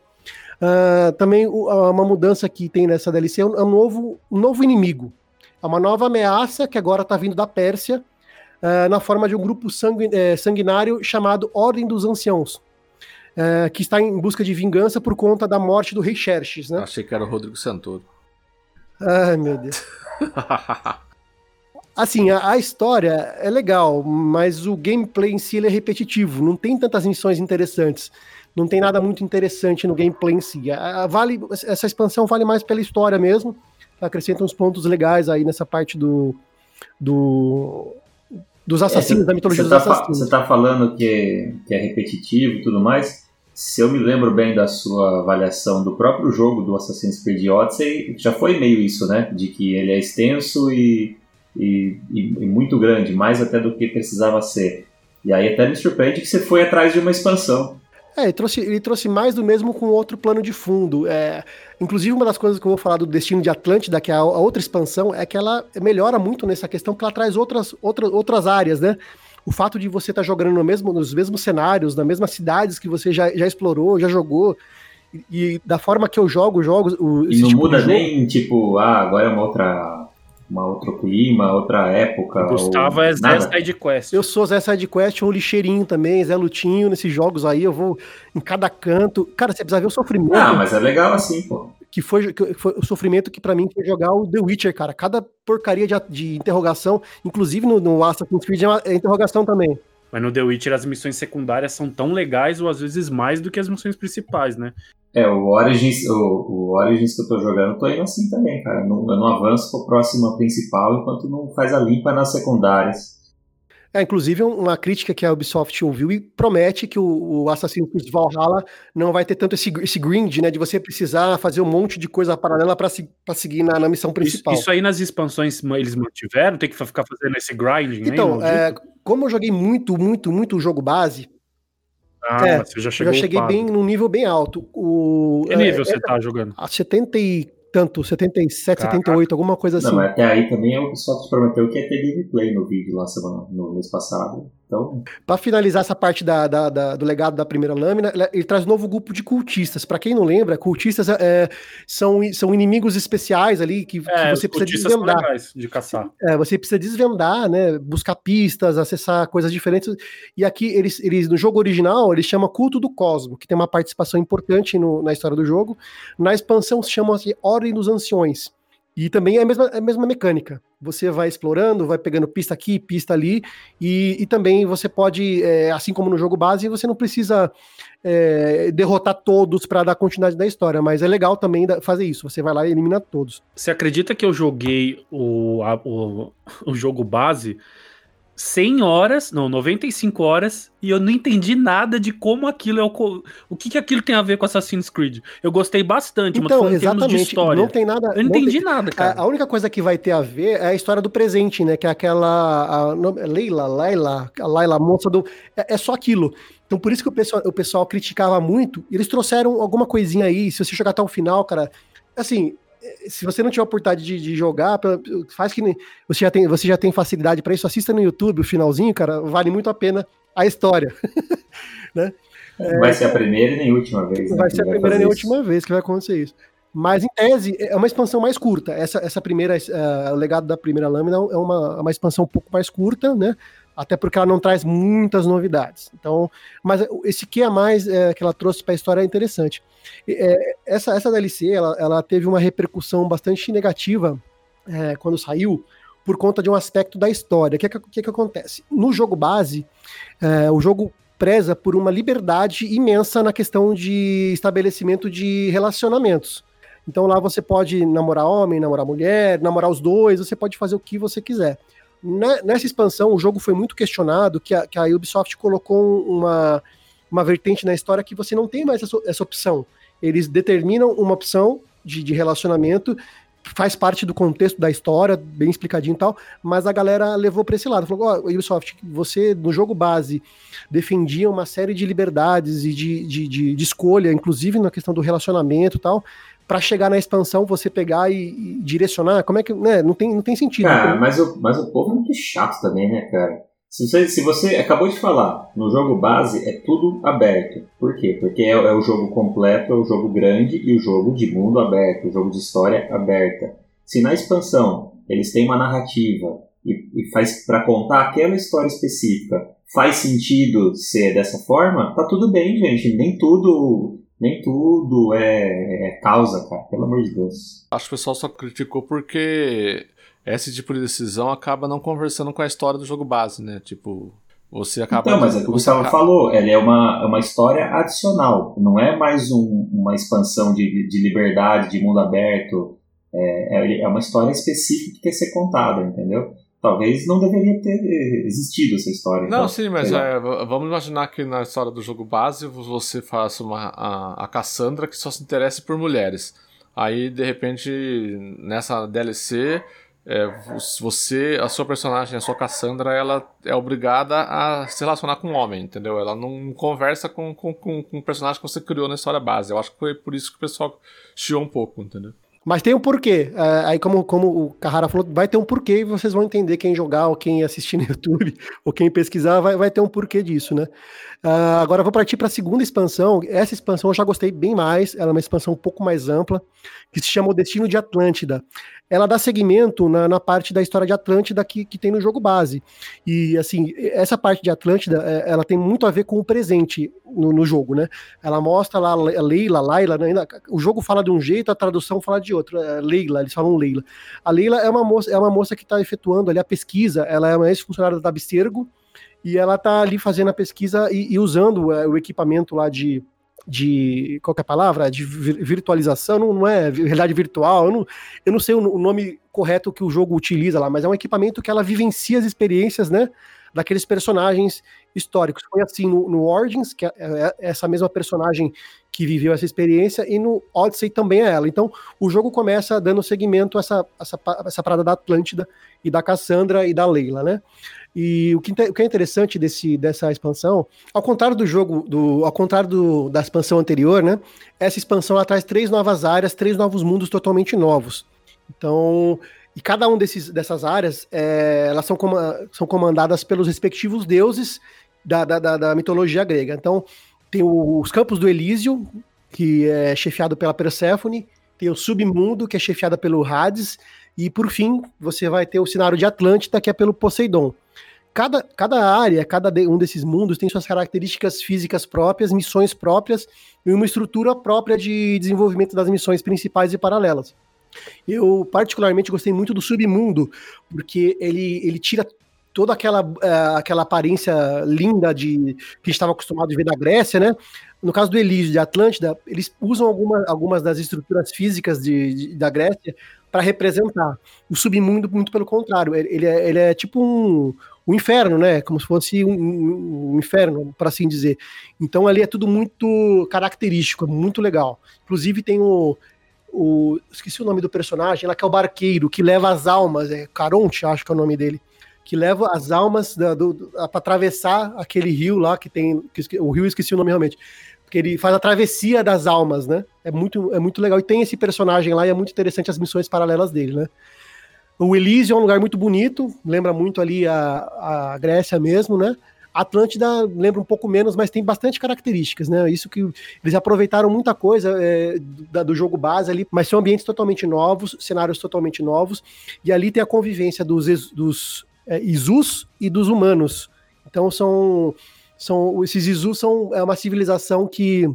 Ah, também a- uma mudança que tem nessa DLC é um, é um novo, um novo inimigo. É uma nova ameaça que agora está vindo da Pérsia, na forma de um grupo eh, sanguinário chamado Ordem dos Anciãos, eh, que está em busca de vingança por conta da morte do rei Xerxes, né? Achei que era o Rodrigo Santoro. Ai, meu Deus. Assim, a, a história é legal, mas o gameplay em si ele é repetitivo. Não tem tantas missões interessantes. Não tem nada muito interessante no gameplay em si. A- a- vale, essa expansão vale mais pela história mesmo. Acrescenta uns pontos legais aí nessa parte do, do dos assassinos, É, da mitologia dos tá, assassinos. Você tá falando que é, que é repetitivo e tudo mais. Se eu me lembro bem da sua avaliação do próprio jogo do Assassin's Creed Odyssey, já foi meio isso, né? De que ele é extenso e, e, e- muito grande, mais até do que precisava ser. E aí até me surpreende que você foi atrás de uma expansão. É, ele trouxe, ele trouxe mais do mesmo com outro plano de fundo. É, inclusive, uma das coisas que eu vou falar do Destino de Atlântida, que é a, a outra expansão, é que ela melhora muito nessa questão, que ela traz outras, outras, outras áreas, né? O fato de você estar jogando no mesmo, nos mesmos cenários, nas mesmas cidades que você já, já explorou, já jogou, e, e da forma que eu jogo jogos. O, E não tipo de muda jogo- nem, tipo, ah, agora é uma outra, uma outro clima, outra época. Gustavo ou é Zé. SideQuest. Eu sou Zé Sidequest, ou Lixeirinho também, Zé Lutinho, nesses jogos aí, eu vou em cada canto. Cara, você precisa ver o sofrimento. Ah, mas é legal assim, pô. Que foi, que foi o sofrimento que pra mim foi jogar o The Witcher, cara. Cada porcaria de, de interrogação, inclusive no, no Assassin's Creed é, uma, é interrogação também. Mas no The Witcher as missões secundárias são tão legais ou às vezes mais do que as missões principais, né? É, o Origins, o, o Origins que eu tô jogando, eu tô indo assim também, cara. Não, eu não avanço pra próxima principal enquanto não faz a limpa nas secundárias. É, inclusive uma crítica que a Ubisoft ouviu e promete que o, o Assassin's Creed Valhalla não vai ter tanto esse, esse grind, né, de você precisar fazer um monte de coisa paralela pra, se, pra seguir na, na missão Isso, principal. isso aí nas expansões eles mantiveram? Tem que ficar fazendo esse grinding aí? então, é, como eu joguei muito, muito, muito o jogo base, ah, é, você já eu chegou já cheguei bem num nível bem alto. O, Que nível é, você tá jogando? a 70 e tanto, 77, Caraca. 78, alguma coisa assim. Não, mas até aí também a Ubisoft prometeu que ia ter gameplay no vídeo lá semana, no mês passado. Então, Pra finalizar essa parte da, da- da- do legado da primeira lâmina, ele, traz um novo grupo de cultistas. Pra quem não lembra, cultistas é, são, são inimigos especiais ali que, que É, você os precisa desvendar. de caçar. É, você precisa desvendar, né? Buscar pistas, acessar coisas diferentes. E aqui, eles, eles no jogo original, eles chamam Culto do Cosmo, que tem uma participação importante no- na história do jogo. Na expansão se chama assim, Ordem dos Anciões. E também é a mesma, é a mesma mecânica. Você vai explorando, vai pegando pista aqui, pista ali, e, e também você pode, é, assim como no jogo base, você não precisa é, derrotar todos para dar continuidade da história, mas é legal também fazer isso. Você vai lá e elimina todos. Você acredita que eu joguei o, a- o, o jogo base 100 horas, não, 95 horas, e eu não entendi nada de como aquilo é o. O que, que aquilo tem a ver com Assassin's Creed? Eu gostei bastante, mas Então, em termos de exatamente. história. Não tem nada. Eu não não tem- entendi nada, A, cara. a única coisa que vai ter a ver é a história do presente, né? Que é aquela. A, nome- Leila, Laila, a Laila, a moça do. É, é só aquilo. Então, por isso que o pessoal, o pessoal criticava muito. Eles trouxeram alguma coisinha aí. Se você jogar até o final, cara. Assim, se você não tiver a oportunidade de, de jogar, faz que nem- você já tem, você já tem facilidade para isso. Assista no YouTube o finalzinho, cara. Vale muito a pena a história. não vai ser a primeira e nem a última vez. né, Vai ser a primeira e isso. última vez que vai acontecer isso. Mas, em tese, é uma expansão mais curta. Essa, essa primeira, eh, o legado da primeira lâmina é uma, uma expansão um pouco mais curta, né? Até porque ela não traz muitas novidades. Então, mas esse que a mais eh, que ela trouxe para a história é interessante. Eh, essa, essa DLC, ela, ela teve uma repercussão bastante negativa eh, quando saiu, por conta de um aspecto da história. O que, que, que, que acontece? No jogo base, o jogo preza por uma liberdade imensa na questão de estabelecimento de relacionamentos. Então lá você pode namorar homem, namorar mulher, namorar os dois, você pode fazer o que você quiser. Nessa expansão, o jogo foi muito questionado, que a, que a Ubisoft colocou uma, uma vertente na história que você não tem mais essa, essa opção. Eles determinam uma opção de, de relacionamento, faz parte do contexto da história, bem explicadinho e tal, mas a galera levou para esse lado. Falou, ó, Ubisoft, você no jogo base defendia uma série de liberdades e de, de, de, de escolha, inclusive na questão do relacionamento e tal, para chegar na expansão você pegar e, e direcionar, como é que, né, não tem, não tem sentido. Cara, mas o, mas o povo é muito chato também, né, cara? Se você, se você acabou de falar, no jogo base é tudo aberto. Por quê? Porque é, é o jogo completo, é o jogo grande e o jogo de mundo aberto, o jogo de história aberta. Se na expansão eles têm uma narrativa e, e faz para contar aquela história específica, faz sentido ser dessa forma, tá tudo bem, gente. Nem tudo, nem tudo é, é causa, cara. Pelo amor de Deus. Acho que o pessoal só criticou porque esse tipo de decisão acaba não conversando com a história do jogo base, né? Tipo, você acaba. Então, mas é o que o Gustavo acaba- falou, ela é uma, é uma história adicional, não é mais um- uma expansão de, de liberdade, de mundo aberto. É, é- é uma história específica que quer ser contada, entendeu? Talvez não deveria ter existido essa história. Não, então, sim, mas é, vamos imaginar que na história do jogo base você faça uma, a, a Cassandra que só se interessa por mulheres. Aí, de repente, nessa DLC, é, vo- você, a sua personagem, a sua Cassandra, ela é obrigada a se relacionar com um homem, entendeu? Ela não conversa com, com, com, com o personagem que você criou na história base. Eu acho que foi por isso que o pessoal chiou um pouco, entendeu? Mas tem um porquê. É, aí, como, como o Carrara falou, vai ter um porquê e vocês vão entender quem jogar ou quem assistir no YouTube ou quem pesquisar, vai, vai ter um porquê disso, né? Ah, agora vou partir para a segunda expansão. Essa expansão eu já gostei bem mais. Ela é uma expansão um pouco mais ampla, que se chama O Destino de Atlântida. Ela dá seguimento na, na parte da história de Atlântida que, que tem no jogo base. E, assim, essa parte de Atlântida, é, ela tem muito a ver com o presente no, no jogo, né? Ela mostra lá a Leila, Laila, né? O jogo fala de um jeito, a tradução fala de outro. É Leila, eles falam Leila. A Leila é uma moça, é uma moça que está efetuando ali a pesquisa, ela é uma ex-funcionária da Abstergo, e ela tá ali fazendo a pesquisa e, e usando é, o equipamento lá de, de qual é a palavra? De vir- virtualização, não, não é realidade virtual, eu não, eu não sei o, nome correto que o jogo utiliza lá, mas é um equipamento que ela vivencia as experiências, né, daqueles personagens históricos. Foi assim no, no Origins, que é, é essa mesma personagem que viveu essa experiência, e no Odyssey também é ela. Então, o jogo começa dando seguimento a essa, essa, essa parada da Atlântida e da Cassandra e da Leila, né? E o que, o que é interessante desse, dessa expansão, ao contrário do jogo, do, ao contrário do- da expansão anterior, né? Essa expansão traz três novas áreas, três novos mundos totalmente novos. Então, E cada um desses, dessas áreas, é, elas são, são comandadas pelos respectivos deuses da, da, da- da mitologia grega. Então, tem o- os campos do Elísio, que é chefiado pela Perséfone, tem o submundo, que é chefiado pelo Hades, e por fim, você vai ter o cenário de Atlântida, que é pelo Poseidon. Cada, cada área, cada um desses mundos tem suas características físicas próprias, missões próprias e uma estrutura própria de desenvolvimento das missões principais e paralelas. Eu particularmente gostei muito do submundo, porque ele, ele tira toda aquela, eh, aquela aparência linda de que estava acostumado a ver da Grécia, né? No caso do Elísio de Atlântida, eles usam alguma, algumas das estruturas físicas de, de- da Grécia para representar. O submundo, muito pelo contrário, ele é, ele é tipo um, um inferno, né? Como se fosse um, um- inferno, para assim dizer. Então ali é tudo muito característico, muito legal. Inclusive tem o, o. Esqueci o nome do personagem, lá que é o barqueiro, que leva as almas, é Caronte, acho que é o nome dele. Que leva as almas para atravessar aquele rio lá que tem. que o rio esqueci o nome realmente. Porque ele faz a travessia das almas, né? É muito, é muito legal. E tem esse personagem lá e é muito interessante as missões paralelas dele, né? O Elísio é um lugar muito bonito, lembra muito ali a, a Grécia mesmo, né? Atlântida lembra um pouco menos, mas tem bastante características, né? Isso que eles aproveitaram muita coisa é, do, do jogo base ali, mas são ambientes totalmente novos, cenários totalmente novos, e ali tem a convivência dos, dos é, Isus e dos humanos. Então são, são esses Isus são é uma civilização que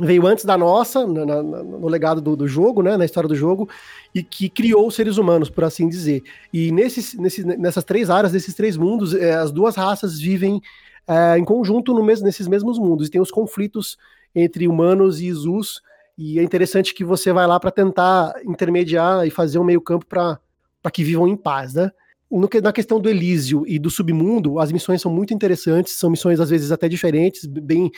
veio antes da nossa, na- na- no legado do, do jogo, né, na história do jogo, e que criou os seres humanos, por assim dizer. E nesses, nesses, nessas três áreas, nesses três mundos, eh, as duas raças vivem eh, em conjunto mesmo, nesses mesmos mundos. E tem os conflitos entre humanos e Isus, e é interessante que você vai lá para tentar intermediar e fazer um meio campo para que vivam em paz, né? Na questão do Elísio e do submundo, as missões são muito interessantes, são missões às vezes até diferentes, bem,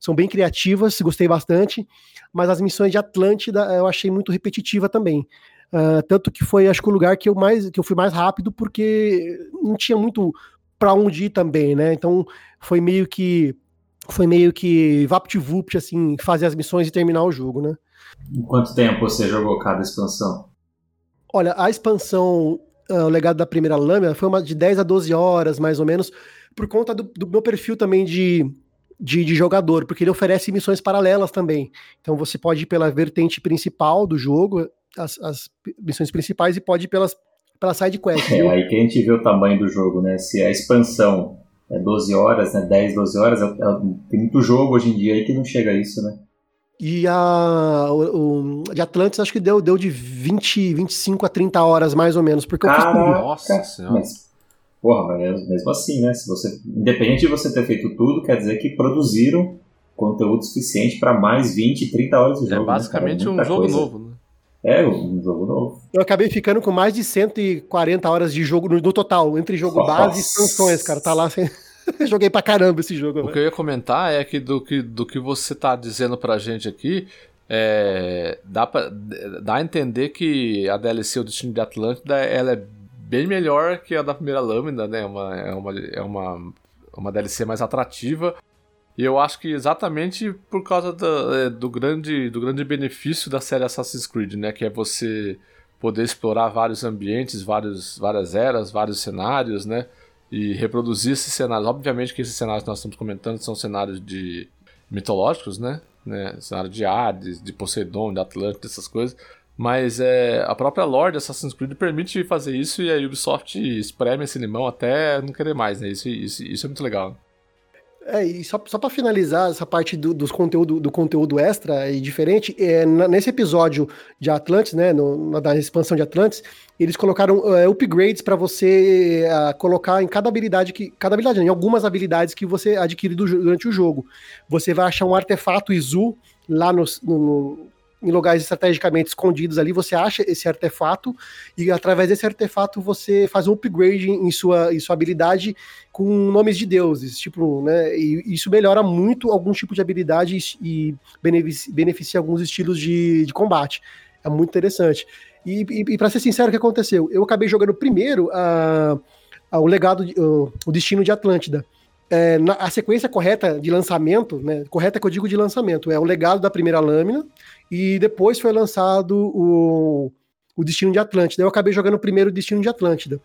são bem criativas, gostei bastante, mas as missões de Atlântida eu achei muito repetitiva também. Ah, tanto que foi, acho que o lugar que eu mais que eu fui mais rápido, porque não tinha muito para onde ir também, né? Então foi meio que foi meio que vapt-vupt, assim, fazer as missões e terminar o jogo, né? Em quanto tempo você jogou cada expansão? Olha, a expansão, ah, o legado da primeira lâmina, foi uma de 10 a 12 horas, mais ou menos, por conta do, do meu perfil também de, de, de jogador, porque ele oferece missões paralelas também. Então você pode ir pela vertente principal do jogo, as, as missões principais, e pode ir pelas, pela side quest. É viu? aí que a gente vê o tamanho do jogo, né? Se a expansão é 12 horas, né? 10, 12 horas, é- é- tem muito jogo hoje em dia aí que não chega a isso, né? E a o, o de Atlantis acho que deu, deu de 20, 25 a 30 horas, mais ou menos, porque eu fiz tudo. Caraca, Nossa Senhora. mas, porra, mas mesmo assim, né? Se você, independente de você ter feito tudo, quer dizer que produziram conteúdo suficiente para mais 20, 30 horas de É jogo. né, basicamente cara? um jogo coisa. novo, né? É, um jogo novo. Eu acabei ficando com mais de 140 horas de jogo no, no total, entre jogo Nossa. base e expansões, cara. Tá lá sem. Joguei pra caramba esse jogo. O velho. que eu ia comentar é que do que, do que você tá dizendo pra gente aqui, é, dá, pra, dá a entender que a DLC O Destino de Atlântida ela é bem melhor que a da primeira lâmina, né? Uma, é, uma, é uma, uma DLC mais atrativa. E eu acho que exatamente por causa da- é, do, grande, do grande benefício da série Assassin's Creed, né? Que é você poder explorar vários ambientes, vários, várias eras, vários cenários, né? E reproduzir esses cenários. Obviamente que esses cenários que nós estamos comentando são cenários de mitológicos, né? né? Cenário de Hades, de Poseidon, de Atlântida, essas coisas. Mas é, a própria lore de Assassin's Creed permite fazer isso e a Ubisoft espreme esse limão até não querer mais, né? Isso, isso, isso é muito legal. É, e só, só para finalizar essa parte do, dos conteúdo, do conteúdo extra e diferente, é, na- nesse episódio de Atlantis, né, no, na, da expansão de Atlantis, eles colocaram é, upgrades para você é, colocar em cada habilidade que, cada habilidade, em algumas habilidades que você adquire do durante o jogo. Você vai achar um artefato Izu lá no, no- em lugares estrategicamente escondidos ali, você acha esse artefato e através desse artefato você faz um upgrade em sua, em sua habilidade com nomes de deuses, tipo, né? E isso melhora muito algum tipo de habilidade e beneficia, beneficia alguns estilos de, de combate. É muito interessante. E, e, e para ser sincero, o que aconteceu? Eu acabei jogando primeiro a, a- o legado, de- o, o destino de Atlântida. É, na- a sequência correta de lançamento, né? Correta que eu digo de lançamento, é o legado da primeira lâmina, e depois foi lançado o, o Destino de Atlântida. Eu acabei jogando primeiro o Destino de Atlântida.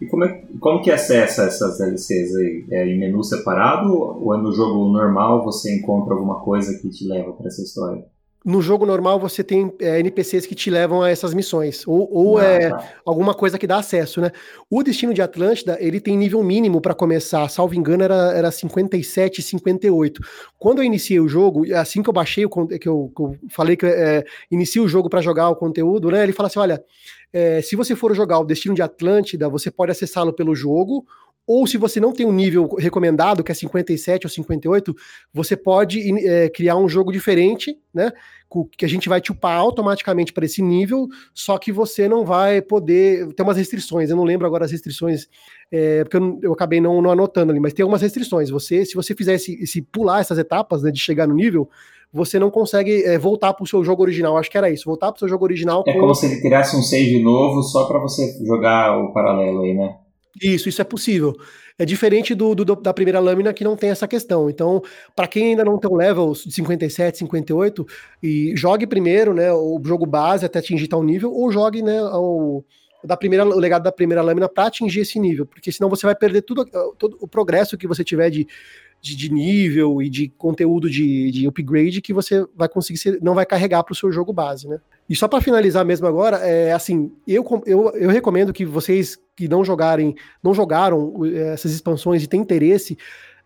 E como, é, como que acessa essas DLCs aí? É em menu separado ou é no jogo normal você encontra alguma coisa que te leva para essa história? No jogo normal você tem é, NPCs que te levam a essas missões, ou, ou ah, é tá. alguma coisa que dá acesso, né? O Destino de Atlântida, ele tem nível mínimo para começar, salvo engano, era, era 57, 58. Quando eu iniciei o jogo, assim que eu baixei, o, que, eu, que eu falei que é, inicia o jogo para jogar o conteúdo, né? Ele fala assim: olha, é, se você for jogar o Destino de Atlântida, você pode acessá-lo pelo jogo, ou se você não tem um nível recomendado, que é 57 ou 58, você pode é, criar um jogo diferente, né? Que a gente vai upar automaticamente para esse nível, só que você não vai poder. Tem umas restrições, eu não lembro agora as restrições, é, porque eu, eu acabei não, não, anotando ali, mas tem algumas restrições. Você, se você fizer esse, esse pular essas etapas, né, de chegar no nível, você não consegue é, voltar para o seu jogo original. Acho que era isso, voltar para o seu jogo original. É com... como se ele criasse um save novo só para você jogar o paralelo aí, né? Isso, isso é possível. É diferente do, do, da primeira lâmina que não tem essa questão. Então, para quem ainda não tem um level de 57, 58, e jogue primeiro, né, o jogo base até atingir tal nível, ou jogue, né, o, da primeira, o legado da primeira lâmina para atingir esse nível, porque senão você vai perder tudo, todo o progresso que você tiver de, de, nível e de conteúdo de, de upgrade que você vai conseguir, não vai carregar para o seu jogo base, né? E só para finalizar mesmo agora, é assim, eu, eu, eu recomendo que vocês que não jogarem, não jogaram eh, essas expansões e têm interesse,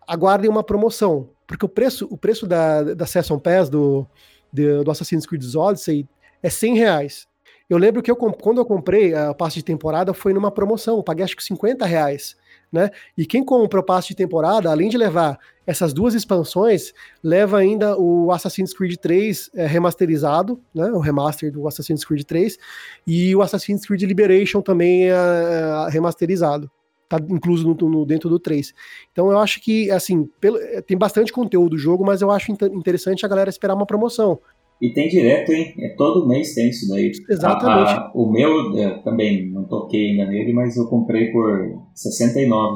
aguardem uma promoção, porque o preço, o preço da, da Session Pass do, do Assassin's Creed Odyssey é 100 reais. Eu lembro que eu, quando eu comprei a passe de temporada foi numa promoção, paguei acho que 50 reais né? E quem compra o passe de temporada, além de levar essas duas expansões, leva ainda o Assassin's Creed 3 é, remasterizado, né? O remaster do Assassin's Creed 3 e o Assassin's Creed Liberation também é, é remasterizado. Tá incluso no, no, dentro do 3. Então eu acho que, assim, pelo, tem bastante conteúdo do jogo, mas eu acho interessante a galera esperar uma promoção. E tem direto, hein? É todo mês tem isso daí. Exatamente. A, a, o meu também não toquei ainda nele, mas eu comprei por R$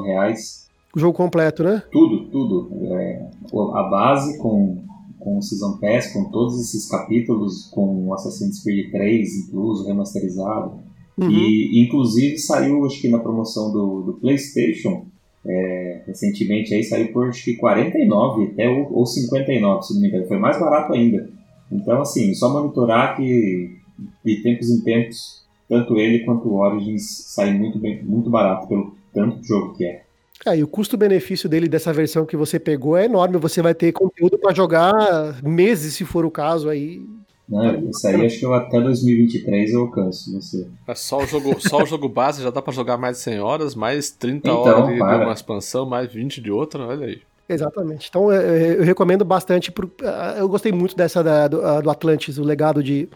reais. O jogo completo, né? Tudo, tudo. É, a base com, com o Season Pass, com todos esses capítulos, com o Assassin's Creed 3 incluso, remasterizado. Uhum. E inclusive saiu, acho que na promoção do, do PlayStation, é, recentemente aí saiu por acho que 49 até ou, ou 59, se não me engano. Foi mais barato ainda. Então, assim, só monitorar que de tempos em tempos, tanto ele quanto o Origins saem muito, bem, muito barato pelo tanto de jogo que é. É, e o custo-benefício dele dessa versão que você pegou é enorme. Você vai ter conteúdo para jogar meses, se for o caso, aí. Não, isso aí acho que eu, até 2023 eu alcanço você. É só o jogo, só o jogo base já dá para jogar mais de 100 horas, mais 30 então, horas de, de uma expansão, mais 20 de outra, olha aí. Exatamente. Então é, é, eu recomendo bastante. Pro, ah, eu gostei muito dessa da, do, ah, do Atlantis, o legado de.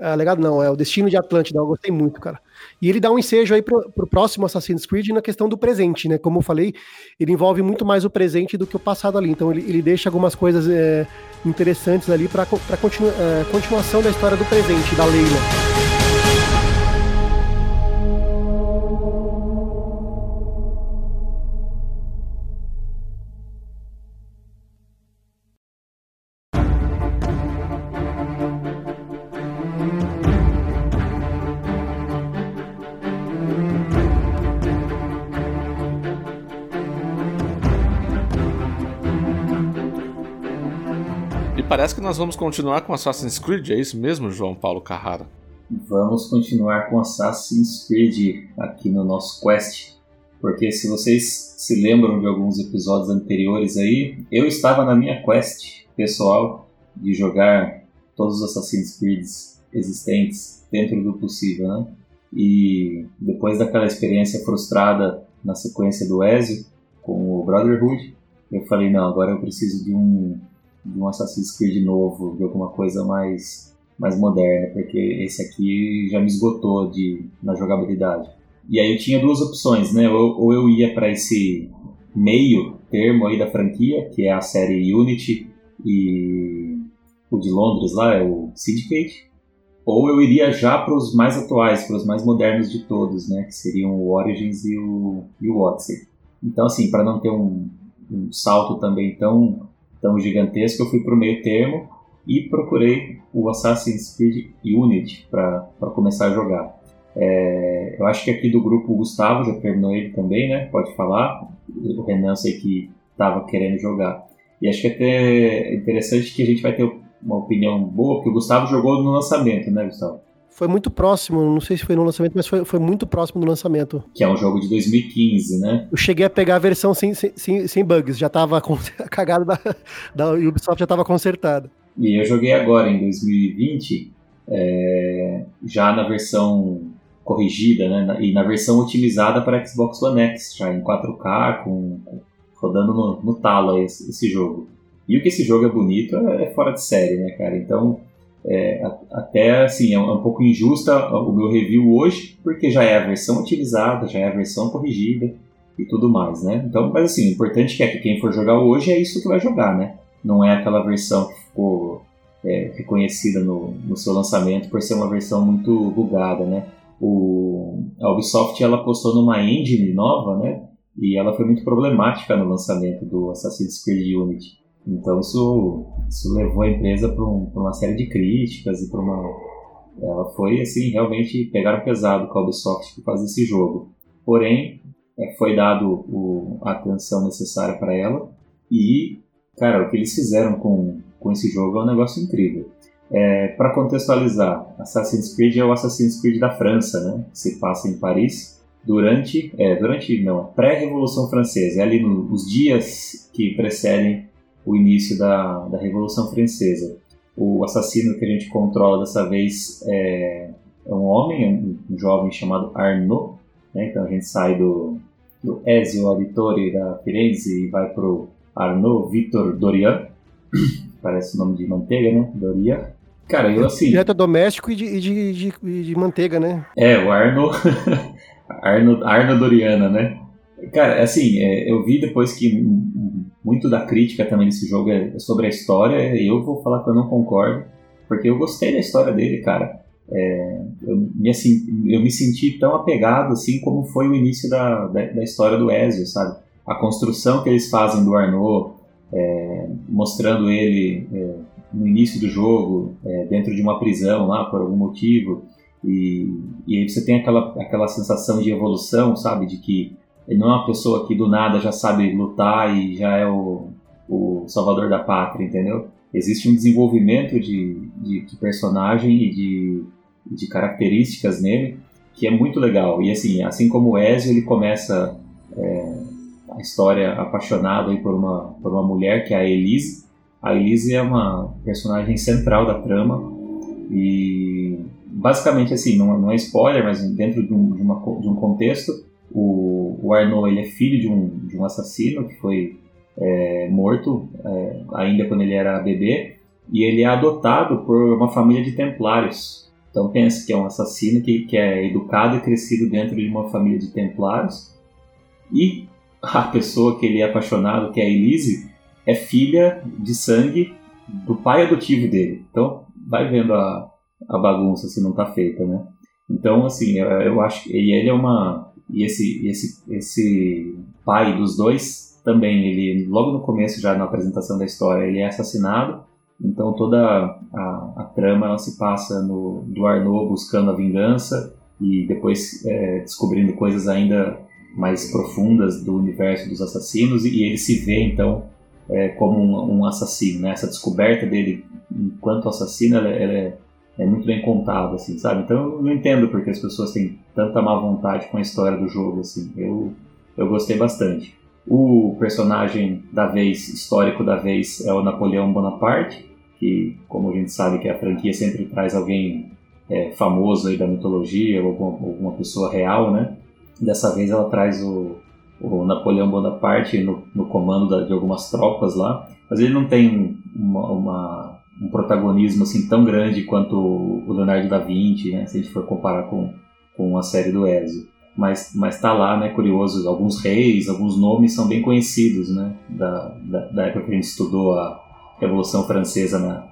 Uh, legado não, é o destino de Atlântida. Eu gostei muito, cara. E ele dá um ensejo aí pro, pro próximo Assassin's Creed na questão do presente, né? Como eu falei, ele envolve muito mais o presente do que o passado ali. Então ele, ele deixa algumas coisas é, interessantes ali para continu, é, continuação da história do presente, da Leila. Que nós vamos continuar com Assassin's Creed, é isso mesmo, João Paulo Carrara? Vamos continuar com Assassin's Creed aqui no nosso quest. Porque se vocês se lembram de alguns episódios anteriores aí, eu estava na minha quest pessoal de jogar todos os Assassin's Creed existentes dentro do possível, né? E depois daquela experiência frustrada na sequência do Ezio com o Brotherhood, eu falei, não, agora eu preciso de um de um Assassin's Creed novo, de alguma coisa mais, mais moderna, porque esse aqui já me esgotou de, na jogabilidade. E aí eu tinha duas opções, né? Ou, ou eu ia para esse meio termo aí da franquia, que é a série Unity e o de Londres lá é o Syndicate, ou eu iria já para os mais atuais, para os mais modernos de todos, né? Que seriam o Origins e o, e o Odyssey. Então, assim, para não ter um, um salto também tão tão gigantesco, eu fui para o meio termo e procurei o Assassin's Creed Unity para começar a jogar. É, eu acho que aqui do grupo o Gustavo já terminou ele também, né? Pode falar. O Renan sei que estava querendo jogar. E acho que até é interessante que a gente vai ter uma opinião boa, porque o Gustavo jogou no lançamento, né, Gustavo? Foi muito próximo, não sei se foi no lançamento, mas foi, foi muito próximo do lançamento. Que é um jogo de 2015, né? Eu cheguei a pegar a versão sem, sem, sem, bugs, já tava com, a cagada da, da Ubisoft já tava consertada. E eu joguei agora, em 2020, é, já na versão corrigida, né? E na versão otimizada para Xbox One X, já em 4K, com, com- rodando no, no talo esse, esse jogo. E o que esse jogo é bonito é, é fora de série, né, cara? Então, é, até assim, é um, é pouco injusta o meu review hoje, porque já é a versão otimizada, já é a versão corrigida e tudo mais, né? Então, mas assim, o importante é que quem for jogar hoje é isso que vai jogar, né? Não é aquela versão que ficou é, reconhecida no, no seu lançamento por ser uma versão muito bugada, né? O, a Ubisoft ela apostou numa engine nova, né? E ela foi muito problemática no lançamento do Assassin's Creed Unity. Então isso, isso levou a empresa para um, uma série de críticas e para uma ela foi assim realmente pegaram pesado com a Ubisoft que faz esse jogo. Porém é, foi dado a atenção necessária para ela e cara o que eles fizeram com, com esse jogo é um negócio incrível. É, para contextualizar, Assassin's Creed é o Assassin's Creed da França, né? Se passa em Paris durante, é, durante não, pré-revolução francesa, é ali no- nos dias que precedem o início da, da Revolução Francesa. O assassino que a gente controla dessa vez é, é um homem, um, jovem chamado Arnaud, né? Então a gente sai do, do Ezio Auditore da Firenze e vai pro Arnaud Victor Dorian, parece o nome de manteiga, né? Dorian. Cara, eu assim. Direto doméstico e de, e de, de, de manteiga, né? É, o Arno. Arno, Arno Doriana, né? Cara, assim, é, eu vi depois que muito da crítica também desse jogo é sobre a história, eu vou falar que eu não concordo, porque eu gostei da história dele, cara. É, eu, me, assim, eu me senti tão apegado assim como foi o início da, da, da história do Ezio, sabe? A construção que eles fazem do Arnaud, é, mostrando ele é, no início do jogo, é, dentro de uma prisão lá por algum motivo, e, e aí você tem aquela, aquela sensação de evolução, sabe? De que ele não é uma pessoa que do nada já sabe lutar e já é o, o salvador da pátria, entendeu? Existe um desenvolvimento de, de, de personagem e de, de características nele que é muito legal. E assim, assim como o Ezio, ele começa é, a história apaixonado aí por uma, por uma mulher que é a Elise. A Elise é uma personagem central da trama e basicamente assim, não, não é spoiler, mas dentro de um, de uma, de um contexto, o, o Arnaud ele é filho de um, de um assassino que foi é, morto é, ainda quando ele era bebê e ele é adotado por uma família de templários. Então pensa que é um assassino que, que é educado e crescido dentro de uma família de templários e a pessoa que ele é apaixonado, que é a Elise, é filha de sangue do pai adotivo dele. Então vai vendo a, a bagunça se não tá feita, né? Então assim, eu, eu acho que ele é uma e esse esse esse pai dos dois também ele logo no começo já na apresentação da história ele é assassinado então toda a, a trama ela se passa no do Arnaud buscando a vingança e depois é, descobrindo coisas ainda mais profundas do universo dos assassinos e, e ele se vê então é, como um, um, assassino né? essa descoberta dele enquanto assassino ela, ela é, é muito bem contada assim sabe? Então eu não entendo porque as pessoas têm tanta má vontade com a história do jogo assim. Eu eu gostei bastante. O personagem da vez, histórico da vez, é o Napoleão Bonaparte, que, como a gente sabe que a franquia sempre traz alguém é, famoso aí da mitologia, ou alguma, alguma, pessoa real, né? Dessa vez ela traz o, o Napoleão Bonaparte no, no comando da, de algumas tropas lá, mas ele não tem uma, uma, um protagonismo assim tão grande quanto o Leonardo da Vinci, né? Se a gente for comparar com, com a série do Ezio. Mas mas tá lá, né, curioso, alguns reis, alguns nomes são bem conhecidos, né, da, da, da época que a gente estudou a Revolução Francesa na,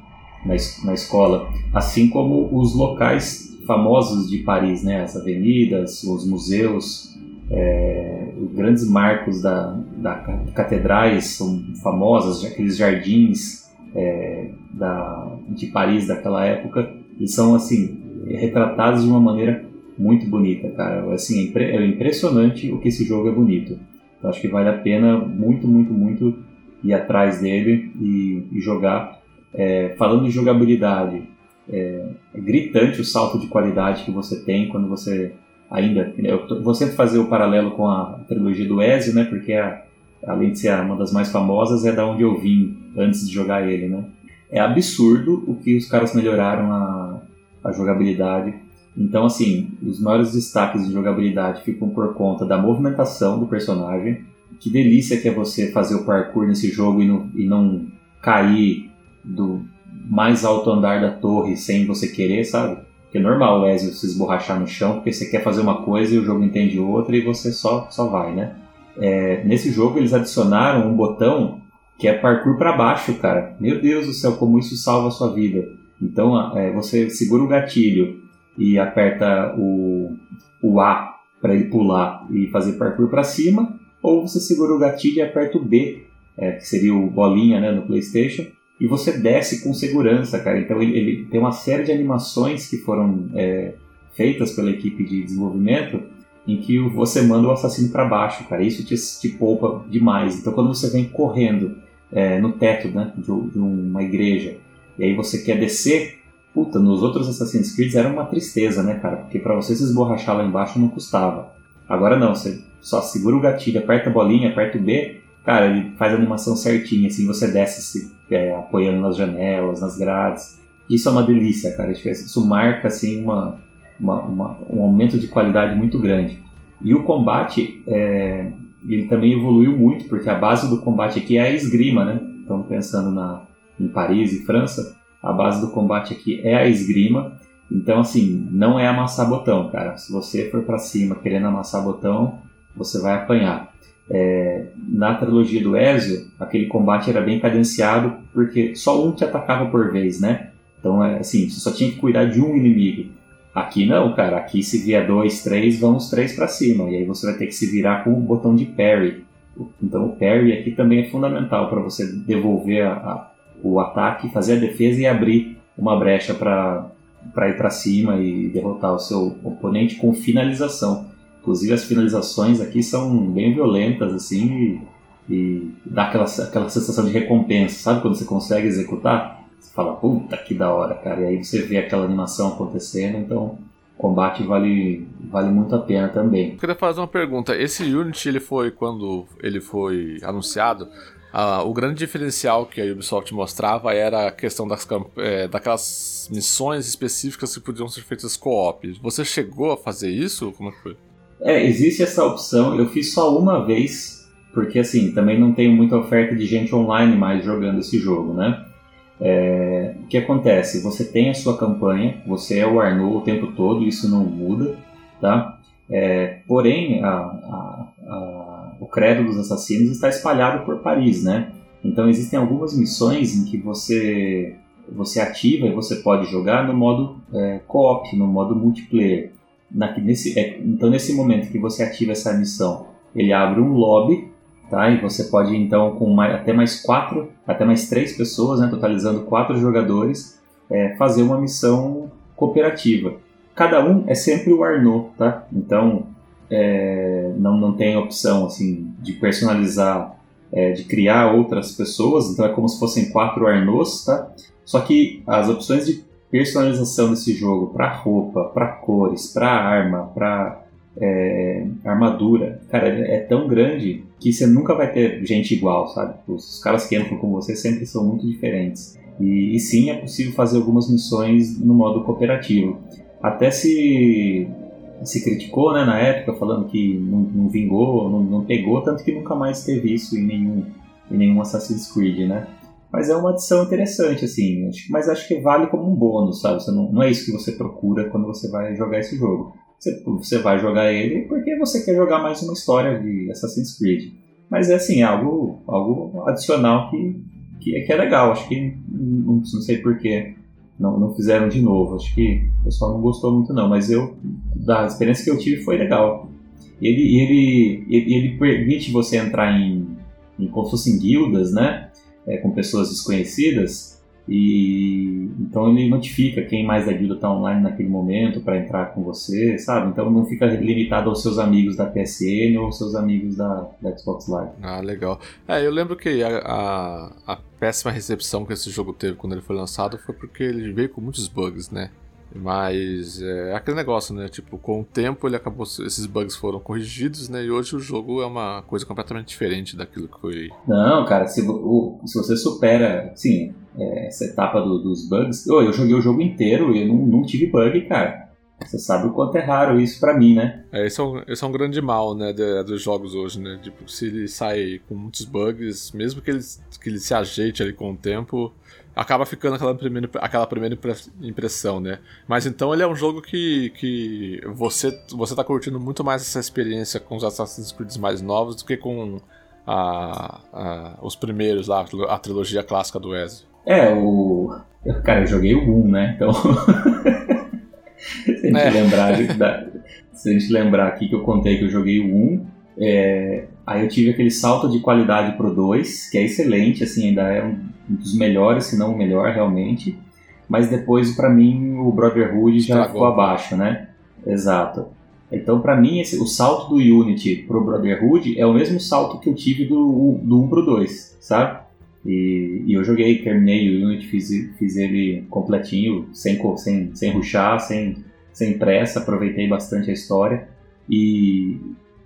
na, na, escola, assim como os locais famosos de Paris, né, as avenidas, os museus, é, os grandes marcos da, da catedrais são famosas, aqueles jardins é, da, de Paris daquela época, e são assim retratados de uma maneira muito bonita, cara. Assim, é, é impressionante o que esse jogo é bonito. Então, acho que vale a pena muito, muito, muito ir atrás dele e, e jogar. É, falando de jogabilidade, é, é, gritante o salto de qualidade que você tem quando você ainda. Eu vou sempre fazer o paralelo com a trilogia do Ezio, né? Porque a, além de ser uma das mais famosas, é da onde eu vim antes de jogar ele, né? É absurdo o que os caras melhoraram a, a jogabilidade. Então, assim, os maiores destaques de jogabilidade ficam por conta da movimentação do personagem. Que delícia que é você fazer o parkour nesse jogo e não, e não cair do mais alto andar da torre sem você querer, sabe? Porque é normal o Ezio se esborrachar no chão porque você quer fazer uma coisa e o jogo entende outra e você só, só vai, né? É, nesse jogo eles adicionaram um botão que é parkour para baixo, cara. Meu Deus do céu, como isso salva a sua vida. Então é, você segura o gatilho e aperta o, o A para ele pular e fazer parkour para cima, ou você segura o gatilho e aperta o B, é, que seria o bolinha né, no PlayStation, e você desce com segurança, cara. Então ele, ele tem uma série de animações que foram é, feitas pela equipe de desenvolvimento em que você manda o assassino para baixo, cara. Isso te, te poupa demais. Então quando você vem correndo é, no teto né, de, de, uma igreja e aí você quer descer, puta, nos outros Assassin's Creed era uma tristeza, né, cara? Porque para você se esborrachar lá embaixo não custava. Agora não, você só segura o gatilho, aperta a bolinha, aperta o B, cara, ele faz a animação certinha, assim, você desce se, é, apoiando nas janelas, nas grades. Isso é uma delícia, cara. Isso marca, assim, uma, uma, uma, um aumento de qualidade muito grande. E o combate, é, ele também evoluiu muito, porque a base do combate aqui é a esgrima, né? Então, pensando na, em Paris e França, a base do combate aqui é a esgrima. Então, assim, não é amassar botão, cara. Se você for para cima querendo amassar botão, você vai apanhar. É, na trilogia do Ezio, aquele combate era bem cadenciado, porque só um te atacava por vez, né? Então, é, assim, você só tinha que cuidar de um inimigo. Aqui não, cara. Aqui se vier dois, três, vão os três para cima. E aí você vai ter que se virar com o botão de parry. Então o parry aqui também é fundamental para você devolver a, a, o ataque, fazer a defesa e abrir uma brecha para ir para cima e derrotar o seu oponente com finalização. Inclusive as finalizações aqui são bem violentas assim e, e dá aquela, aquela sensação de recompensa, sabe quando você consegue executar? Você fala, puta que da hora, cara. E aí você vê aquela animação acontecendo, então o combate vale, vale muito a pena também. Eu queria fazer uma pergunta. Esse Unity, ele foi, quando ele foi anunciado, Uh, o grande diferencial que a Ubisoft mostrava era a questão das, é, daquelas missões específicas que podiam ser feitas co-op. Você chegou a fazer isso? Como é que foi? É, existe essa opção. Eu fiz só uma vez, porque assim, também não tenho muita oferta de gente online mais jogando esse jogo, né? É, o que acontece? Você tem a sua campanha, você é o Arnaud o tempo todo, isso não muda, tá? É, porém, a, a, a, o credo dos assassinos está espalhado por Paris, né? Então existem algumas missões em que você você ativa e você pode jogar no modo é, co-op, no modo multiplayer. Na, nesse, é, então nesse momento que você ativa essa missão, ele abre um lobby tá? E você pode então com mais, até mais quatro, até mais três pessoas, né, totalizando quatro jogadores, é, fazer uma missão cooperativa. Cada um é sempre o Arnaud, tá? Então é, não, não tem opção assim de personalizar, é, de criar outras pessoas. Então é como se fossem quatro Arnauds, tá? Só que as opções de personalização desse jogo para roupa, para cores, para arma, para é, armadura, cara, é tão grande que você nunca vai ter gente igual, sabe? Os, caras que entram com você sempre são muito diferentes. E, e, sim, é possível fazer algumas missões no modo cooperativo. Até se se criticou né, na época, falando que não, não vingou, não, não, pegou, tanto que nunca mais teve isso em nenhum, em nenhum Assassin's Creed, né? Mas é uma adição interessante, assim, mas acho que vale como um bônus, sabe? Não, não é isso que você procura quando você vai jogar esse jogo. Você, vai jogar ele porque você quer jogar mais uma história de Assassin's Creed. Mas é assim, algo, algo adicional que, que, que é legal. Acho que não, não sei porquê não, não fizeram de novo. Acho que o pessoal não gostou muito não, mas eu da experiência que eu tive foi legal. Ele, ele, ele, ele permite você entrar em, em como se fossem guildas, né? É, com pessoas desconhecidas E então ele notifica quem mais da guilda está online naquele momento para entrar com você, sabe? Então não fica limitado aos seus amigos da PSN ou aos seus amigos da, da Xbox Live. Ah, legal. É, eu lembro que a, a, a péssima recepção que esse jogo teve quando ele foi lançado foi porque ele veio com muitos bugs, né? Mas é aquele negócio, né? Tipo, com o tempo ele acabou. Esses bugs foram corrigidos, né? E hoje o jogo é uma coisa completamente diferente daquilo que foi. Não, cara, se, o, se você supera, sim, é, essa etapa do- dos bugs. Ô, eu joguei o jogo inteiro e eu não, não tive bug, cara. Você sabe o quanto é raro isso pra mim, né? É, esse, é um, esse é um grande mal, né, de- dos jogos hoje, né? Tipo, se ele sai com muitos bugs, mesmo que ele, que ele se ajeite ali com o tempo, acaba ficando aquela primeira, aquela primeira impre- impressão, né? Mas então ele é um jogo que, que você, você tá curtindo muito mais essa experiência com os Assassin's Creed mais novos do que com a, a- os primeiros lá, a trilogia clássica do Ezio. É, o. Cara, eu joguei o 1, né? Então. se a gente É. lembrar. da- Se a gente lembrar aqui que eu contei que eu joguei o 1. é, Aí eu tive aquele salto de qualidade pro 2, que é excelente, assim, ainda é um dos melhores, se não o melhor realmente. Mas depois, pra mim, o Brotherhood já Estragou. ficou abaixo, né? Exato. Então, pra mim, esse, o salto do Unity pro Brotherhood é o mesmo salto que eu tive do, do 1 pro 2, sabe? E, e eu joguei, terminei o Unity, fiz, fiz ele completinho, sem, sem, sem ruxar, sem, sem pressa, aproveitei bastante a história. E,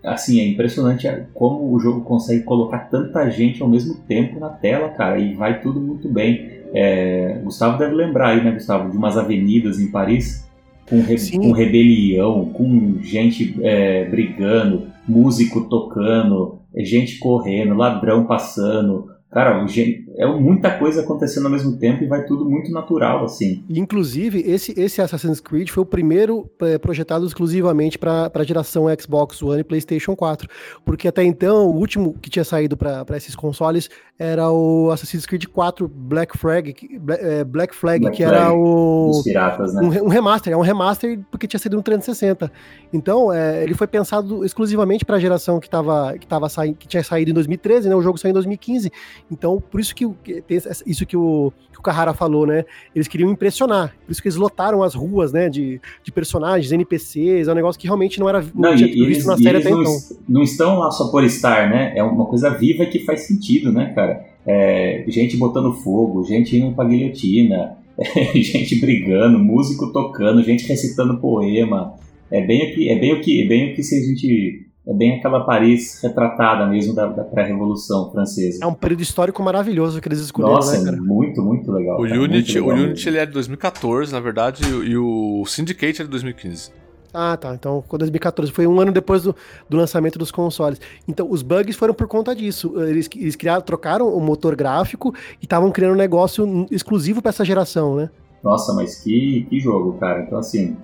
assim, é impressionante como o jogo consegue colocar tanta gente ao mesmo tempo na tela, cara, e vai tudo muito bem. É, Gustavo deve lembrar aí, né, Gustavo, de umas avenidas em Paris com, re- Sim. com rebelião, com gente é, brigando, músico tocando, gente correndo, ladrão passando. Cara, o gen- é muita coisa acontecendo ao mesmo tempo e vai tudo muito natural, assim. Inclusive, esse, esse Assassin's Creed foi o primeiro eh, projetado exclusivamente para a geração Xbox One e PlayStation 4. Porque até então, o último que tinha saído para esses consoles era o Assassin's Creed 4 Black Flag, que, eh, Black Flag, Black que era Flag, o. Dos piratas, né? Um, um remaster, é um remaster porque tinha sido no 360. Então, é, ele foi pensado exclusivamente para a geração que, tava, que, tava que tinha saído em 2013, né? O jogo saiu em 2015. Então, por isso que, o- que isso que o, que o Carrara falou, né? Eles queriam impressionar. Por isso que eles lotaram as ruas, né? De, de personagens, NPCs, é um negócio que realmente não era não, e, e eles, visto na série até não, então. não estão lá só por estar, né? É uma coisa viva que faz sentido, né, cara? É, gente botando fogo, gente indo pra guilhotina, gente brigando, músico tocando, gente recitando poema. É bem o que, é bem o que, é bem o que se a gente, é bem aquela Paris retratada mesmo da, da pré-revolução francesa. É um período histórico maravilhoso que eles escolheram, Nossa, né, cara? muito, muito legal. O cara, Unity, muito o legal Unity ele é de 2014, na verdade, e o- e o Syndicate é de 2015. Ah, tá. Então, foi 2014. Foi um ano depois do, do lançamento dos consoles. Então, os bugs foram por conta disso. Eles, eles criaram, trocaram o motor gráfico e estavam criando um negócio exclusivo para essa geração, né? Nossa, mas que, que jogo, cara. Então, assim,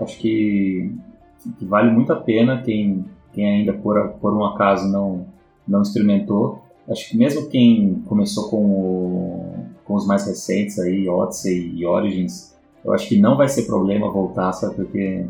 acho que, que vale muito a pena quem, quem ainda por, por um acaso não, não experimentou. Acho que mesmo quem começou com, o- com os mais recentes aí, Odyssey e Origins, eu acho que não vai ser problema voltar, sabe? Porque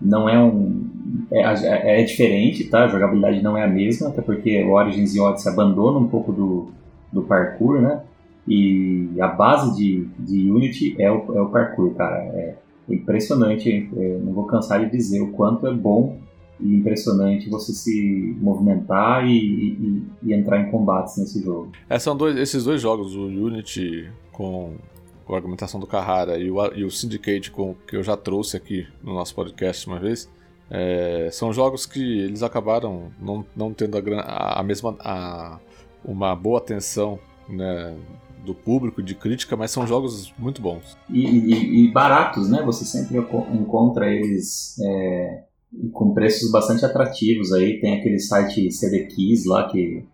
não é um. É, é- é diferente, tá? A jogabilidade não é a mesma, até porque Origins e Odyssey abandonam um pouco do, do parkour, né? E a base de, de Unity é o, é o parkour, cara. É impressionante, é, não vou cansar de dizer o quanto é bom e impressionante você se movimentar e, e- e entrar em combates nesse jogo. É, são dois, esses dois jogos, o Unity com, a argumentação do Carrara e o, e o Syndicate com, que eu já trouxe aqui no nosso podcast uma vez, é, são jogos que eles acabaram não, não tendo a, a, mesma a, uma boa atenção né, do público, de crítica, mas são jogos muito bons. E, e- e baratos, né? Você sempre enco- encontra eles é, com preços bastante atrativos. Aí tem aquele site CD Keys lá que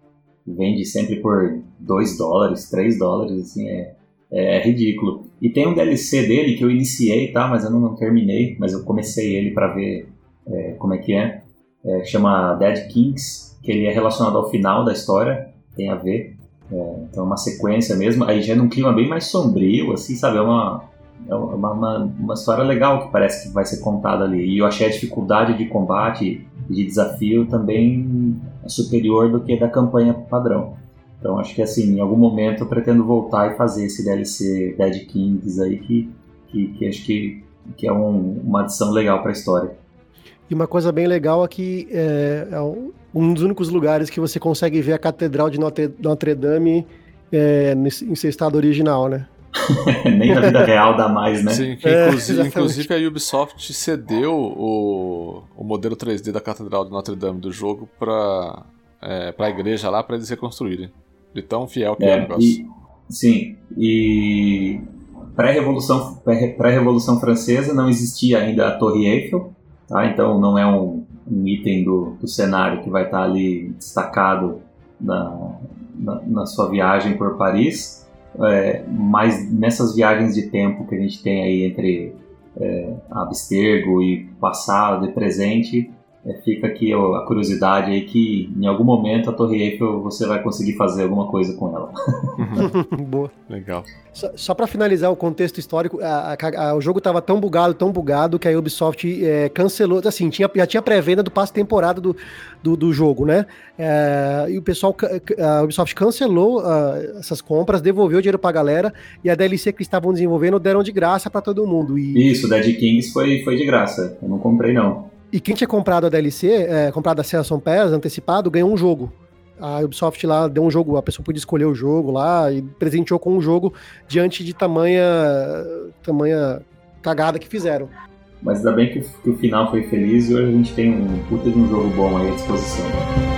vende sempre por 2 dólares, 3 dólares, assim, é, é ridículo. E tem um DLC dele que eu iniciei, tá? Mas eu não, não terminei, mas eu comecei ele pra ver é, como é que é. É, chama Dead Kings, que ele é relacionado ao final da história, tem a ver. É, então é uma sequência mesmo, aí já é num clima bem mais sombrio, assim, sabe? É uma, é uma, uma, uma história legal que parece que vai ser contada ali. E eu achei a dificuldade de combate e de desafio também superior do que da campanha padrão. Então acho que assim, em algum momento eu pretendo voltar e fazer esse DLC Dead Kings aí que, que, que acho que, que é um- uma adição legal pra história. E uma coisa bem legal é que é, é um dos únicos lugares que você consegue ver a Catedral de Notre, Notre Dame é, em seu estado original, né? Nem na vida real dá mais, né? Sim, que É, inclusive, a Ubisoft cedeu o, o modelo 3D da Catedral de Notre Dame do jogo pra, é, pra igreja lá, pra eles reconstruírem. De tão fiel que é, o É, negócio. e, sim, e pré-revolução pré- pré-revolução francesa não existia ainda a Torre Eiffel, tá? Então não é um, um item do, do cenário que vai estar ali destacado na, na, na sua viagem por Paris. É, mas nessas viagens de tempo que a gente tem aí entre é, abstergo e passado e presente, fica aqui ó, a curiosidade aí que em algum momento a Torre Eiffel você vai conseguir fazer alguma coisa com ela. Boa. Legal. Só, só para finalizar o contexto histórico, a- a- a- o jogo tava tão bugado, tão bugado, que a Ubisoft é, cancelou. Assim, tinha, já tinha pré-venda do passe temporada do, do, do jogo, né? É, e o pessoal, a Ubisoft cancelou ah, essas compras, devolveu o dinheiro pra galera, e a DLC que estavam desenvolvendo deram de graça para todo mundo. E, Isso, Dead Kings foi, foi de graça. Eu não comprei, não. E quem tinha comprado a DLC, é, comprado a Season Pass antecipado, ganhou um jogo. A Ubisoft lá deu um jogo, a pessoa podia escolher o jogo lá e presenteou com um jogo diante de tamanha, tamanha cagada que fizeram. Mas ainda bem que, o- que o final foi feliz e hoje a gente tem um puta de um jogo bom aí à disposição. Nobody's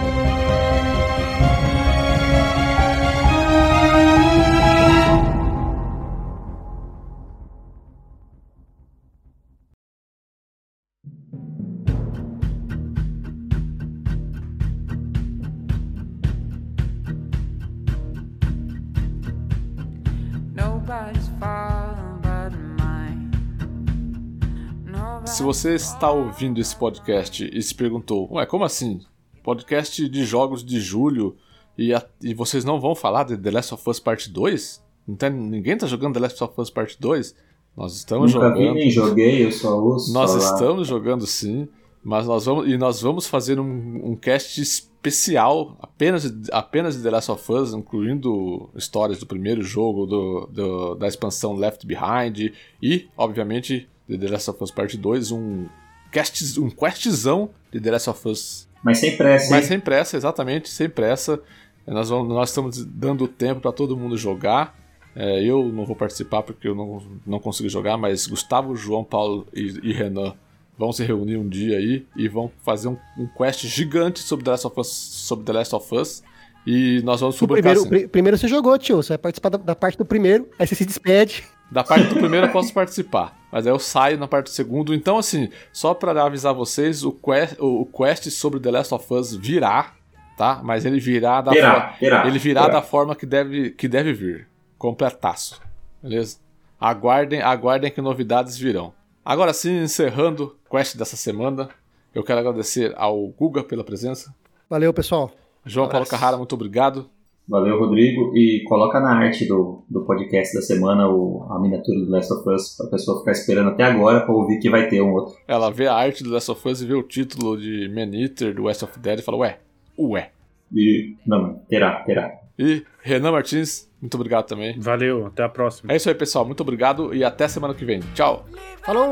Se você está ouvindo esse podcast e se perguntou, ué, como assim? Podcast de jogos de julho e, a- e vocês não vão falar de The Last of Us Part 2? Não tem, ninguém tá jogando The Last of Us Part 2? Nós estamos Nunca vi jogando. nem joguei, eu só ouço Nós falar. estamos jogando sim, mas nós vamos e nós vamos fazer um, um cast especial apenas, apenas de The Last of Us, incluindo histórias do primeiro jogo, do, do- da expansão Left Behind e, obviamente, de The Last of Us Part 2, um cast, um questzão de The Last of Us Mas sem pressa, mas hein? sem pressa, exatamente, sem pressa. Nós, vamos, nós estamos dando tempo para todo mundo jogar. É, eu não vou participar porque eu não, não consigo jogar, mas Gustavo, João Paulo e, e Renan vão se reunir um dia aí e vão fazer um, um quest gigante sobre The Last of Us. Sobre The Last of Us e nós vamos O publicar primeiro, assim. pri- primeiro você jogou, tio. Você vai participar da, da parte do primeiro, aí você se despede. Da parte do primeiro eu posso participar, mas aí eu saio na parte do segundo. Então, assim, só pra avisar vocês, o quest, o, quest sobre The Last of Us virá, tá? Mas ele virá da forma. terá, Ele virá terá. da forma que deve, que deve vir. Completaço. Beleza? Aguardem, aguardem que novidades virão. Agora sim, encerrando o quest dessa semana, eu quero agradecer ao Guga pela presença. Valeu, pessoal. João Paulo Carrara, muito obrigado. Valeu, Rodrigo. E coloca na arte do, do podcast da semana o, a miniatura do Last of Us, pra pessoa ficar esperando até agora pra ouvir que vai ter um outro. Ela vê a arte do Last of Us e vê o título de Man Eater do West of Dead e fala, ué, ué. E, não, terá, terá. E Renan Martins, muito obrigado também. Valeu, até a próxima. É isso aí, pessoal. Muito obrigado e até semana que vem. Tchau. Falou!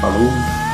Falou!